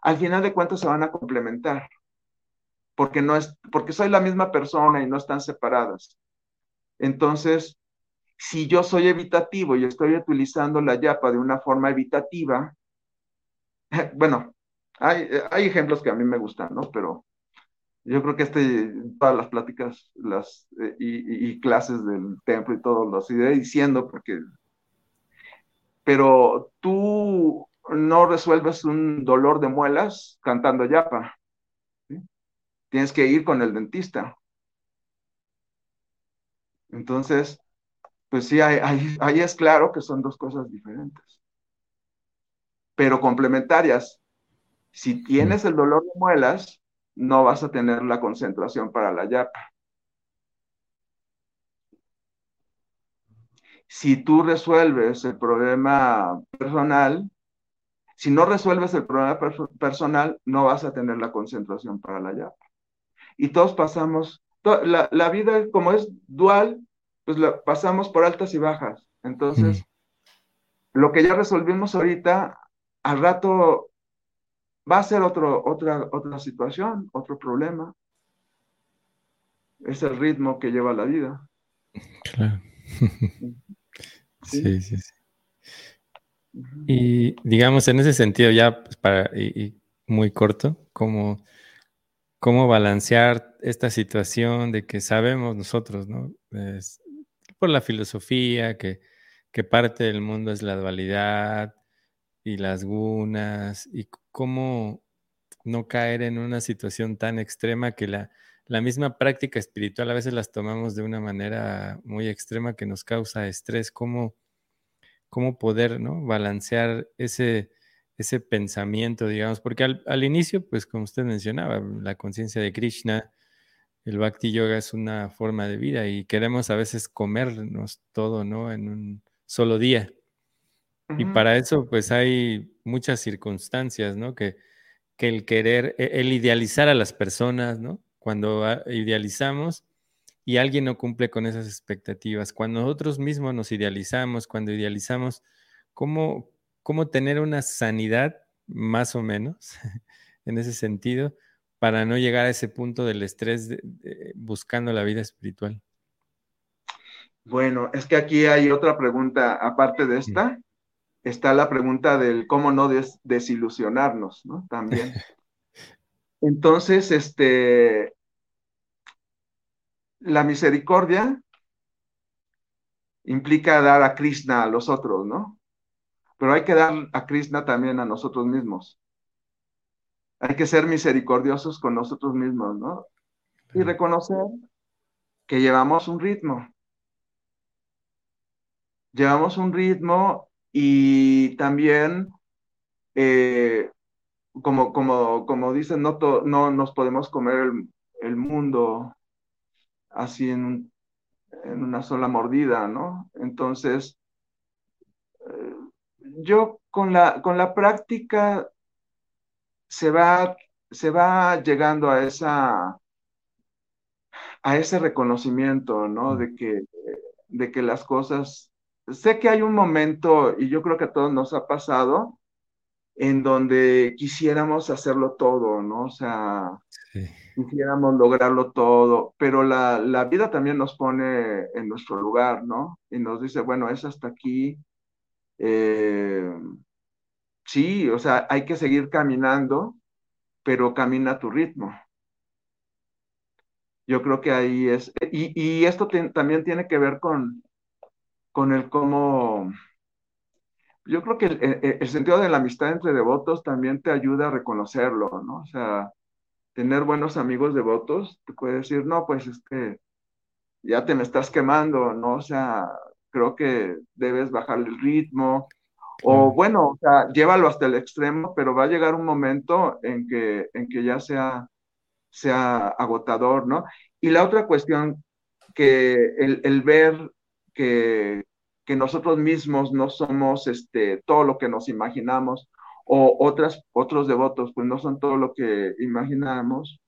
al final de cuentas se van a complementar. Porque no es, porque soy la misma persona y no están separadas. Entonces, si yo soy evitativo y estoy utilizando la yapa de una forma evitativa, bueno, hay, hay ejemplos que a mí me gustan, ¿no? Pero yo creo que este, todas las pláticas las, eh, y, clases del templo y todo lo iré diciendo porque, pero tú no resuelves un dolor de muelas cantando yapa. Tienes que ir con el dentista. Entonces, pues sí, ahí, ahí es claro que son dos cosas diferentes, pero complementarias. Si tienes el dolor de muelas, no vas a tener la concentración para la yapa. Si tú resuelves el problema personal, si no resuelves el problema personal, no vas a tener la concentración para la yapa. Y todos pasamos, la, la, vida como es dual, pues la, pasamos por altas y bajas. Entonces, mm. lo que ya resolvimos ahorita, al rato va a ser otro, otra, otra situación, otro problema. Es el ritmo que lleva la vida. Claro. sí, sí, sí. Y digamos, en ese sentido, ya pues, para, y, muy corto, ¿cómo, cómo balancear esta situación de que sabemos nosotros, ¿no? por la filosofía, que, parte del mundo es la dualidad, y las gunas y cómo no caer en una situación tan extrema que la, la misma práctica espiritual a veces las tomamos de una manera muy extrema que nos causa estrés, cómo, cómo poder ¿no? balancear ese, ese pensamiento, digamos, porque al, al, inicio, pues como usted mencionaba, la conciencia de Krishna, el Bhakti Yoga es una forma de vida y queremos a veces comernos todo, ¿no? En un solo día. Y para eso, pues hay muchas circunstancias, ¿no? Que, que el querer, e, el idealizar a las personas, ¿no? Cuando idealizamos y alguien no cumple con esas expectativas, cuando nosotros mismos nos idealizamos, cuando idealizamos, ¿cómo, cómo tener una sanidad más o menos en ese sentido para no llegar a ese punto del estrés buscando la vida espiritual? Bueno, es que aquí hay otra pregunta aparte de esta está la pregunta del cómo no desilusionarnos, ¿no? También. Entonces, este, la misericordia implica dar a Krishna a los otros, ¿no? Pero hay que dar a Krishna también a nosotros mismos. Hay que ser misericordiosos con nosotros mismos, ¿no? Y reconocer que llevamos un ritmo. Llevamos un ritmo y también, eh, como, como, como dicen, no, no nos podemos comer el, mundo así en, en, una sola mordida, ¿no? Entonces, eh, yo con la, con la práctica se va, se va llegando a esa a ese reconocimiento, ¿no? De que, de que las cosas sé que hay un momento, y yo creo que a todos nos ha pasado, en donde quisiéramos hacerlo todo, ¿no? O sea, quisiéramos lograrlo todo, pero la, la, vida también nos pone en nuestro lugar, ¿no? Y nos dice, bueno, es hasta aquí. Eh, sí, o sea, hay que seguir caminando, pero camina a tu ritmo. Yo creo que ahí es, y, y esto también tiene que ver con, con el cómo... Yo creo que el, sentido de la amistad entre devotos también te ayuda a reconocerlo, ¿no? O sea, tener buenos amigos devotos te puede decir, no, pues es que ya te me estás quemando, ¿no? O sea, creo que debes bajar el ritmo, o bueno, o sea, llévalo hasta el extremo, pero va a llegar un momento en que, en que ya sea, sea agotador, ¿no? Y la otra cuestión, que el, el ver que, que nosotros mismos no somos este, todo lo que nos imaginamos, o otras, otros devotos, pues no son todo lo que imaginamos,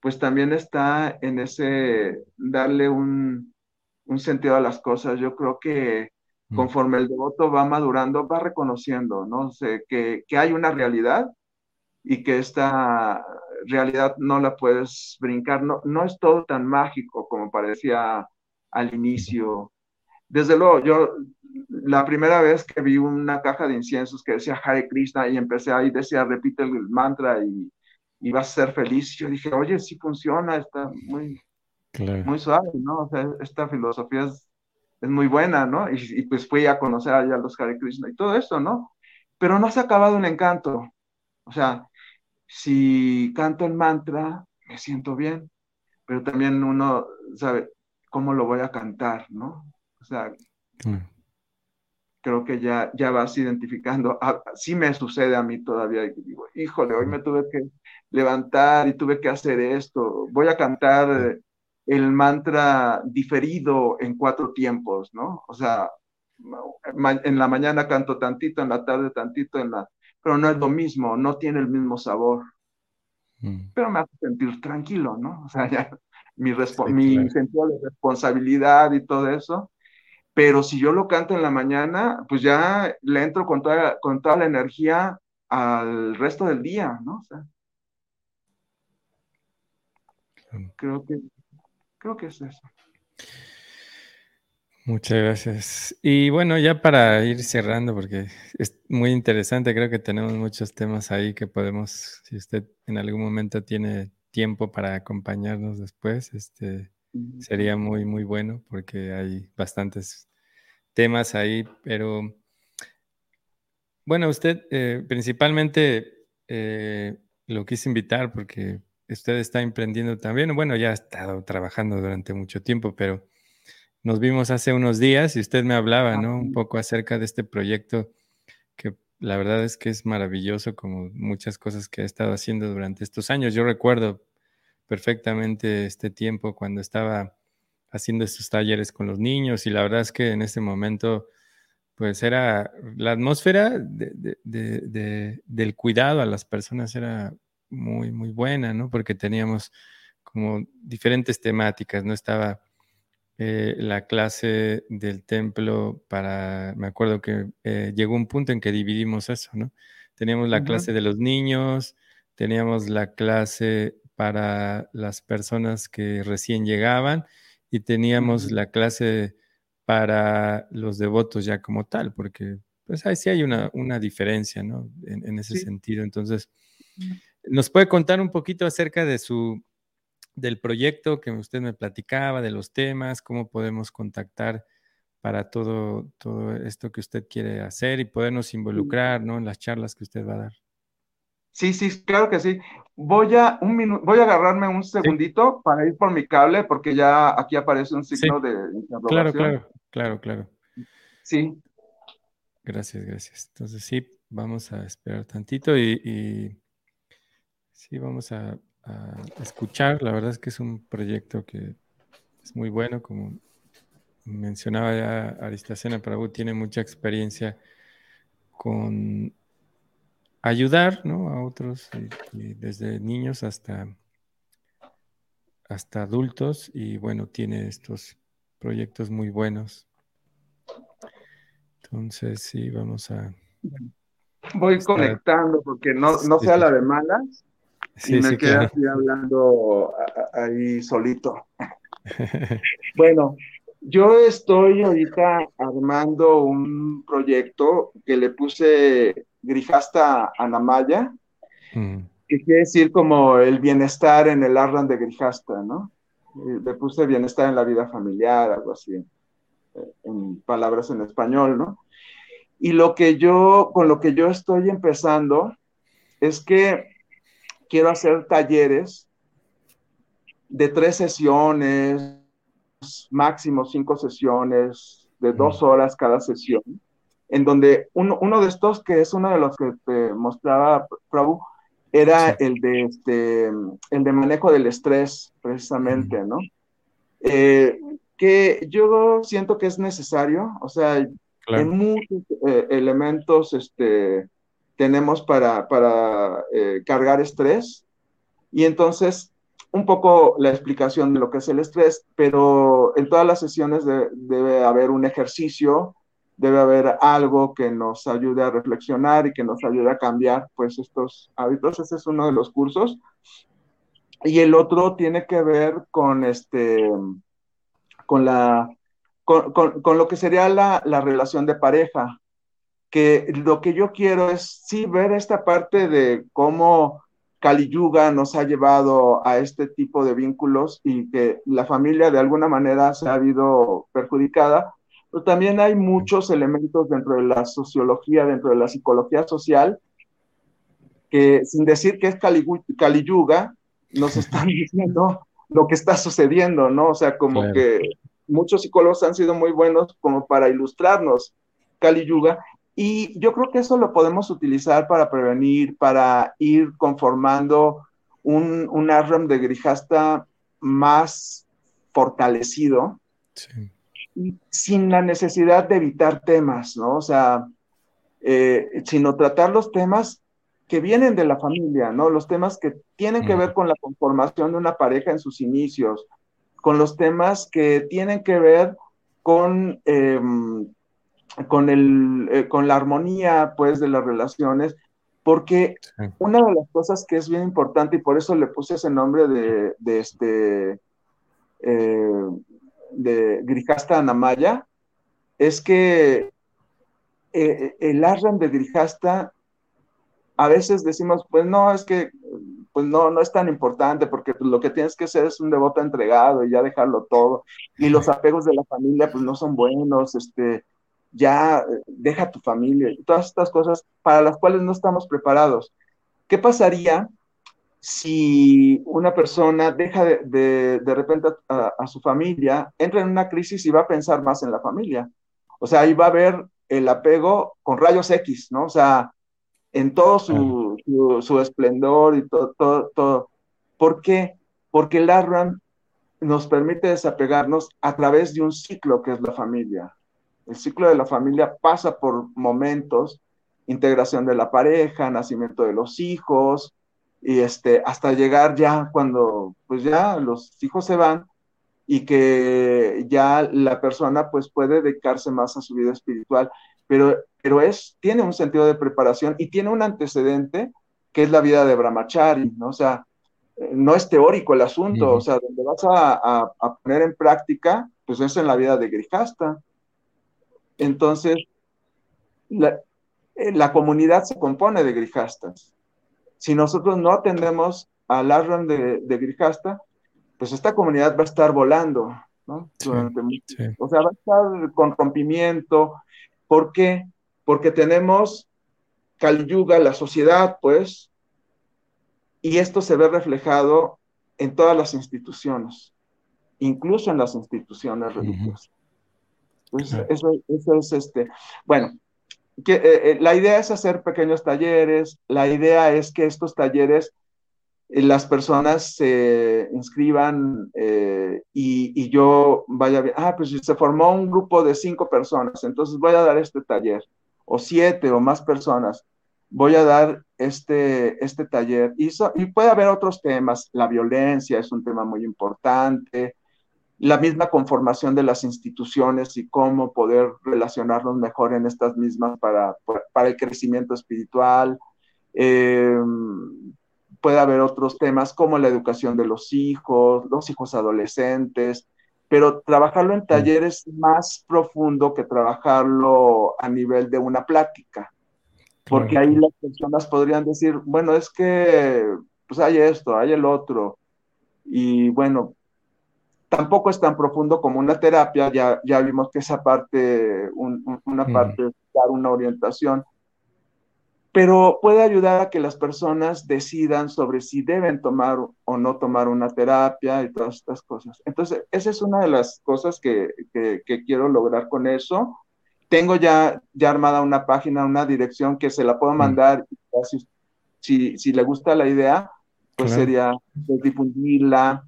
pues también está en ese darle un, un sentido a las cosas. Yo creo que mm. conforme el devoto va madurando, va reconociendo, ¿no? sé, que, que, hay una realidad y que esta, realidad no la puedes brincar, no, no es todo tan mágico como parecía al inicio. Desde luego, yo la primera vez que vi una caja de inciensos que decía Hare Krishna y empecé ahí, decía, repite el mantra y, y vas a ser feliz, yo dije, oye, sí funciona, está muy, muy suave, ¿no? O sea, esta filosofía es, es muy buena, ¿no? Y, pues fui a conocer allá a los Hare Krishna y todo eso, ¿no? Pero no se ha acabado el encanto. O sea, si canto el mantra, me siento bien, pero también uno sabe cómo lo voy a cantar, ¿no? O sea, creo que ya, ya vas identificando. Ah, sí me sucede a mí todavía. Y digo, híjole, hoy me tuve que levantar y tuve que hacer esto. Voy a cantar el mantra diferido en cuatro tiempos, ¿no? O sea, en la mañana canto tantito, en la tarde tantito, en la... pero no es lo mismo, no tiene el mismo sabor. Mm. Pero me hace sentir tranquilo, ¿no? O sea, ya mi, mi sentido de responsabilidad y todo eso. Pero si yo lo canto en la mañana, pues ya le entro con toda, con toda la energía al resto del día, ¿no? O sea, creo que, creo que es eso. Muchas gracias. Y bueno, ya para ir cerrando, porque es muy interesante, creo que tenemos muchos temas ahí que podemos, si usted en algún momento tiene tiempo para acompañarnos después, este sería muy, muy bueno, porque hay bastantes temas ahí, pero bueno, usted eh, principalmente eh, lo quise invitar porque usted está emprendiendo también, bueno, ya ha estado trabajando durante mucho tiempo, pero nos vimos hace unos días y usted me hablaba, ¿no? Un poco acerca de este proyecto que la verdad es que es maravilloso como muchas cosas que ha estado haciendo durante estos años. Yo recuerdo perfectamente este tiempo cuando estaba haciendo estos talleres con los niños y la verdad es que en ese momento pues era la atmósfera del cuidado a las personas era muy, muy buena, ¿no? Porque teníamos como diferentes temáticas, ¿no? Estaba eh, la clase del templo para, me acuerdo que eh, llegó un punto en que dividimos eso, ¿no? Teníamos la clase de los niños, teníamos la clase para las personas que recién llegaban y teníamos la clase para los devotos ya como tal, porque pues ahí sí hay una, diferencia, ¿no? En, ese sentido. Entonces, ¿nos puede contar un poquito acerca de su, del proyecto que usted me platicaba, de los temas, cómo podemos contactar para todo, todo esto que usted quiere hacer y podernos involucrar ¿no? en las charlas que usted va a dar. Sí, sí, claro que sí. Voy a, un voy a agarrarme un segundito para ir por mi cable porque ya aquí aparece un signo de Claro, claro, claro, claro. Sí. Gracias, gracias. Entonces sí, vamos a esperar tantito y, y sí, vamos a, escuchar. La verdad es que es un proyecto que es muy bueno, como mencionaba ya Aristacena Prabhu, tiene mucha experiencia con ayudar a otros, desde niños hasta, hasta adultos, y bueno, tiene estos proyectos muy buenos. Entonces, sí, vamos a... Voy conectando porque no, no sea la de malas y me quedé así hablando ahí solito. bueno, yo estoy ahorita armando un proyecto que le puse Grijasta Anamaya, mm. que quiere decir como el bienestar en el Arran de Grijasta, ¿no? Le puse bienestar en la vida familiar, algo así, eh, en palabras en español, ¿no? Y lo que yo, con lo que yo estoy empezando es que quiero hacer talleres de tres sesiones, máximo cinco sesiones, de dos horas cada sesión, en donde uno, uno de estos, que es uno de los que te mostraba Prabhu, era el, de, este, el de manejo del estrés, precisamente, ¿no? Eh, que yo siento que es necesario, o sea, en muchos eh, elementos este, tenemos para, para eh, cargar estrés. Y entonces, un poco la explicación de lo que es el estrés, pero en todas las sesiones debe haber un ejercicio debe haber algo que nos ayude a reflexionar y que nos ayude a cambiar pues estos hábitos. Ese es uno de los cursos. Y el otro tiene que ver con este, con la, con, con, lo que sería la, la, relación de pareja, que lo que yo quiero es sí ver esta parte de cómo Kali Yuga nos ha llevado a este tipo de vínculos y que la familia de alguna manera se ha habido perjudicada, pero también hay muchos elementos dentro de la sociología, dentro de la psicología social, que sin decir que es Kali, Kali Yuga, nos están diciendo lo que está sucediendo, ¿no? O sea, como que muchos psicólogos han sido muy buenos como para ilustrarnos Kali Yuga, y yo creo que eso lo podemos utilizar para prevenir, para ir conformando un, un ARM de Grijasta más fortalecido, sí sin la necesidad de evitar temas, ¿no? O sea, eh, sino tratar los temas que vienen de la familia, ¿no? Los temas que tienen que ver con la conformación de una pareja en sus inicios, con los temas que tienen que ver con, em, con, el, eh, con la armonía, pues, de las relaciones, porque una de las cosas que es bien importante, y por eso le puse ese nombre de, de este, eh, de Grijasta Anamaya es que eh, el ashram de Grijasta a veces decimos, pues no, es que pues no, no es tan importante porque pues, lo que tienes que ser es un devoto entregado y ya dejarlo todo. Y los apegos de la familia pues no son buenos, este, ya deja tu familia y todas estas cosas para las cuales no estamos preparados. ¿Qué pasaría si una persona deja de, de, repente a, su familia, entra en una crisis y va a pensar más en la familia. O sea, ahí va a ver el apego con rayos X, ¿no? O sea, en todo su, su, esplendor y todo, todo, todo. ¿Por qué? Porque el Arran nos permite desapegarnos a través de un ciclo que es la familia. El ciclo de la familia pasa por momentos, integración de la pareja, nacimiento de los hijos, y este, hasta llegar ya cuando pues ya los hijos se van y que ya la persona pues puede dedicarse más a su vida espiritual, pero, pero es, tiene un sentido de preparación y tiene un antecedente que es la vida de Brahmachari, ¿no? O sea, no es teórico el asunto, o sea, donde vas a, a, poner en práctica, pues es en la vida de Grijasta. Entonces, la, eh, la comunidad se compone de Grijastas si nosotros no atendemos al Ashram de, de Grijasta, pues esta comunidad va a estar volando, ¿no? O sea, va a estar con rompimiento. ¿Por qué? Porque tenemos Kali Yuga, la sociedad, pues, y esto se ve reflejado en todas las instituciones, incluso en las instituciones religiosas. Entonces, eso, eso, es este. Bueno, que, eh, eh, la idea es hacer pequeños talleres, la idea es que estos talleres eh, las personas se inscriban y, y, yo vaya, ah, pues se formó un grupo de cinco personas, entonces voy a dar este taller, o siete o más personas, voy a dar este, este taller. Y, y puede haber otros temas, la violencia es un tema muy importante, la misma conformación de las instituciones y cómo poder relacionarnos mejor en estas mismas para, para el crecimiento espiritual. Eh, puede haber otros temas como la educación de los hijos, los hijos adolescentes, pero trabajarlo en talleres más profundo que trabajarlo a nivel de una plática, porque ahí las personas podrían decir, bueno, es que pues hay esto, hay el otro, y bueno, tampoco es tan profundo como una terapia, ya, ya vimos que esa parte, una parte es dar una orientación, pero puede ayudar a que las personas decidan sobre si deben tomar o no tomar una terapia y todas estas cosas. Entonces, esa es una de las cosas que, que, quiero lograr con eso. Tengo ya, ya armada una página, una dirección que se la puedo mandar. Si, si, le gusta la idea, pues sería difundirla,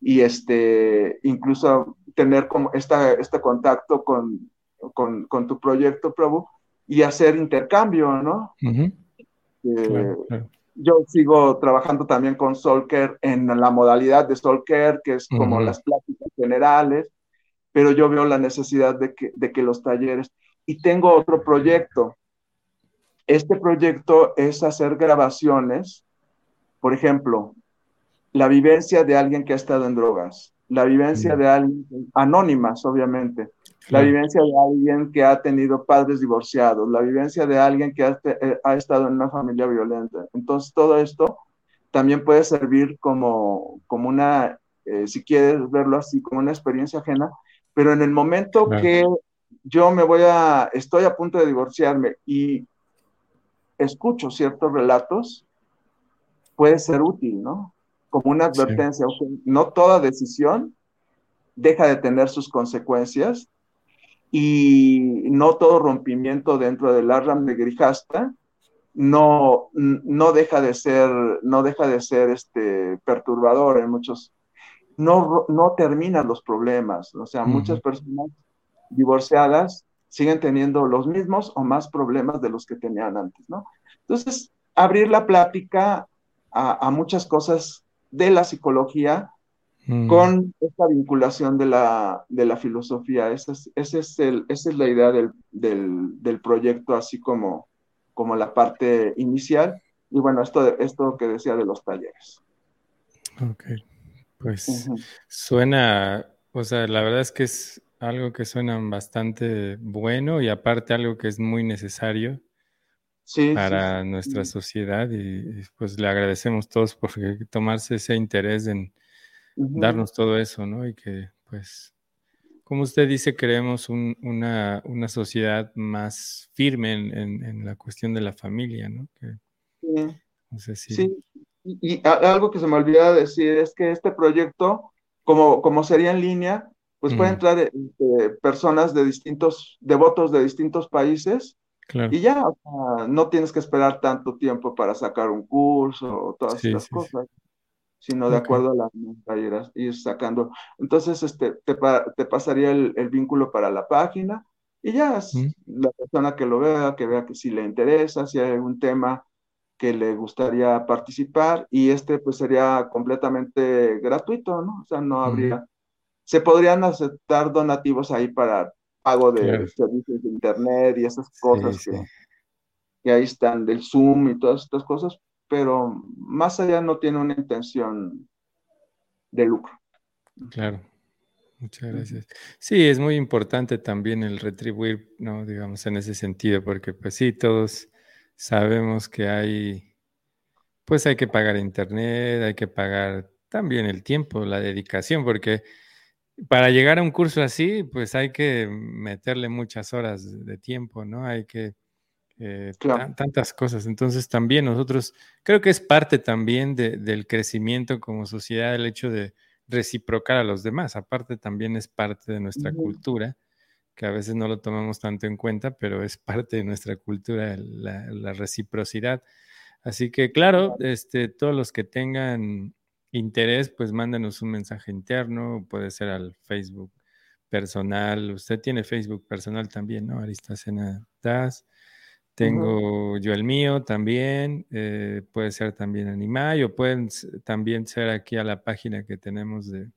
y este, incluso tener como esta, este contacto con, con, con tu proyecto, Prabhu, y hacer intercambio, ¿no? Eh, yo sigo trabajando también con Solker en la modalidad de Solker, que es como las pláticas generales, pero yo veo la necesidad de que, de que los talleres, y tengo otro proyecto. Este proyecto es hacer grabaciones, por ejemplo, la vivencia de alguien que ha estado en drogas, la vivencia de alguien, anónimas obviamente, la vivencia de alguien que ha tenido padres divorciados, la vivencia de alguien que ha, eh, estado en una familia violenta. Entonces todo esto también puede servir como, como una, eh, si quieres verlo así, como una experiencia ajena, pero en el momento que yo me voy a, estoy a punto de divorciarme y escucho ciertos relatos, puede ser útil, ¿no? Como una advertencia, no toda decisión deja de tener sus consecuencias y no todo rompimiento dentro del Arram de Grijasta no, no deja de ser, no deja de ser este, perturbador en muchos, no, no termina los problemas, o sea, muchas personas divorciadas siguen teniendo los mismos o más problemas de los que tenían antes, ¿no? Entonces, abrir la plática a, muchas cosas de la psicología mm. con esta vinculación de la, de la filosofía. Esa es, ese es el, esa es la idea del, del, proyecto, así como, como la parte inicial. Y bueno, esto, esto que decía de los talleres. Ok, pues suena, o sea, la verdad es que es algo que suena bastante bueno y aparte algo que es muy necesario para nuestra sociedad y, pues le agradecemos todos por tomarse ese interés en darnos todo eso, ¿no? Y que pues, como usted dice, creemos una, una, sociedad más firme en, la cuestión de la familia, ¿no? sí. sí. Y, algo que se me olvidaba decir es que este proyecto, como, como sería en línea, pues puede entrar eh, personas de distintos, devotos de distintos países y ya, no tienes que esperar tanto tiempo para sacar un curso o todas estas cosas, sino de acuerdo a las ir sacando. Entonces, este, te, te pasaría el, el, vínculo para la página y ya la persona que lo vea, que vea que si le interesa, si hay algún tema que le gustaría participar y este pues sería completamente gratuito, ¿no? O sea, no habría, se podrían aceptar donativos ahí para pago de servicios de internet y esas cosas Que, ahí están, del Zoom y todas estas cosas, pero más allá no tiene una intención de lucro. Claro. Muchas gracias. Sí, es muy importante también el retribuir, ¿no? Digamos, en ese sentido, porque pues sí, todos sabemos que hay, pues hay que pagar internet, hay que pagar también el tiempo, la dedicación, porque para llegar a un curso así, pues hay que meterle muchas horas de tiempo, ¿no? Hay que... Eh, tantas cosas. Entonces también nosotros, creo que es parte también del crecimiento como sociedad el hecho de reciprocar a los demás. Aparte también es parte de nuestra cultura, que a veces no lo tomamos tanto en cuenta, pero es parte de nuestra cultura la, reciprocidad. Así que claro, este, todos los que tengan interés, pues mándenos un mensaje interno, puede ser al Facebook personal. Usted tiene Facebook personal también, ¿no? Aristacena Das. Tengo yo el mío también, eh, puede ser también Animay o pueden también ser aquí a la página que tenemos de,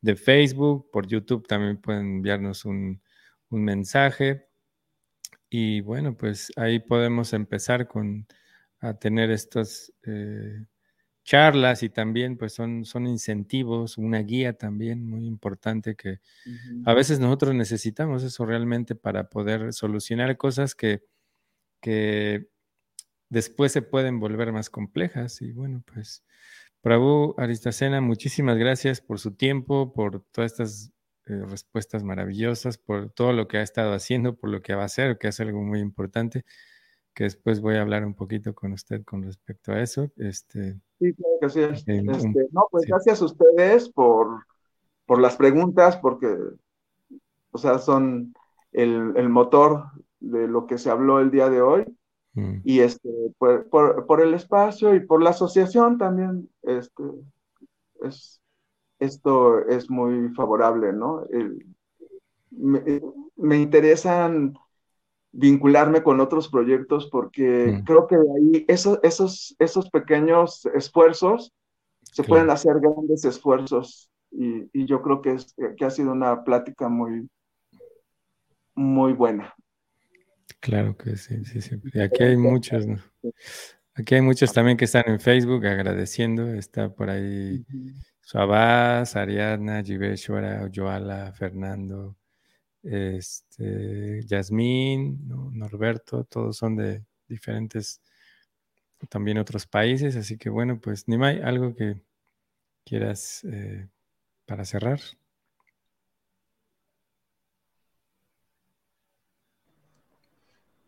de Facebook, por YouTube también pueden enviarnos un, un, mensaje. Y bueno, pues ahí podemos empezar con a tener estos eh, charlas y también pues son, son incentivos, una guía también muy importante que a veces nosotros necesitamos eso realmente para poder solucionar cosas que, que después se pueden volver más complejas. Y bueno, pues Prabhu Aristacena, muchísimas gracias por su tiempo, por todas estas eh, respuestas maravillosas, por todo lo que ha estado haciendo, por lo que va a hacer, que es algo muy importante, que después voy a hablar un poquito con usted con respecto a eso. Este, Sí, claro que sí. Este, no, pues gracias a ustedes por, por las preguntas, porque, o sea, son el, el, motor de lo que se habló el día de hoy. Mm. Y este, por, por, el espacio y por la asociación también, este, es, esto es muy favorable, ¿no? me, me interesan vincularme con otros proyectos porque mm. creo que de ahí esos, esos, esos pequeños esfuerzos se pueden hacer grandes esfuerzos y, yo creo que, es, que ha sido una plática muy, muy buena. Claro que sí, sí, sí. Y aquí hay muchos, ¿no? Aquí hay muchos también que están en Facebook agradeciendo. Está por ahí Suabás, Ariadna, Jiveshwara, Joala, Fernando, este, Yasmín, Norberto, todos son de diferentes, también otros países. Así que bueno, pues Nimai, algo que quieras eh, para cerrar.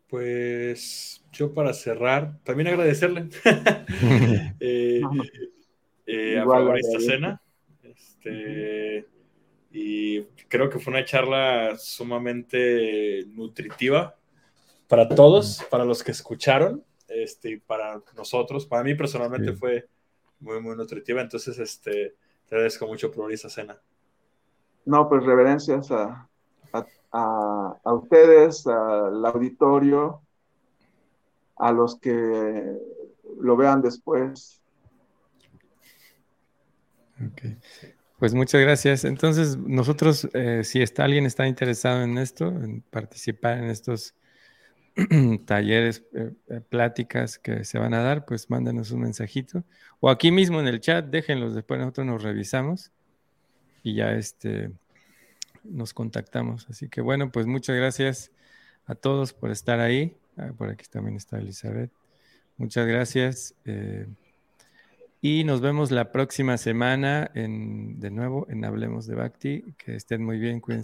Pues yo para cerrar, también agradecerle eh, eh, a esta cena. Este, y creo que fue una charla sumamente nutritiva para todos, para los que escucharon, este, y para nosotros. Para mí personalmente fue muy, muy nutritiva. Entonces, este, te agradezco mucho por esta cena. No, pues reverencias a, a, ustedes, al auditorio, a los que lo vean después. Ok. Pues muchas gracias. Entonces, nosotros, eh, si está, alguien está interesado en esto, en participar en estos talleres, eh, eh, pláticas que se van a dar, pues mándenos un mensajito. O aquí mismo en el chat, déjenlos, después nosotros nos revisamos y ya este, nos contactamos. Así que bueno, pues muchas gracias a todos por estar ahí. Ah, por aquí también está Elizabeth. Muchas gracias. Eh, y nos vemos la próxima semana en, de nuevo en Hablemos de Bhakti. Que estén muy bien, cuídense.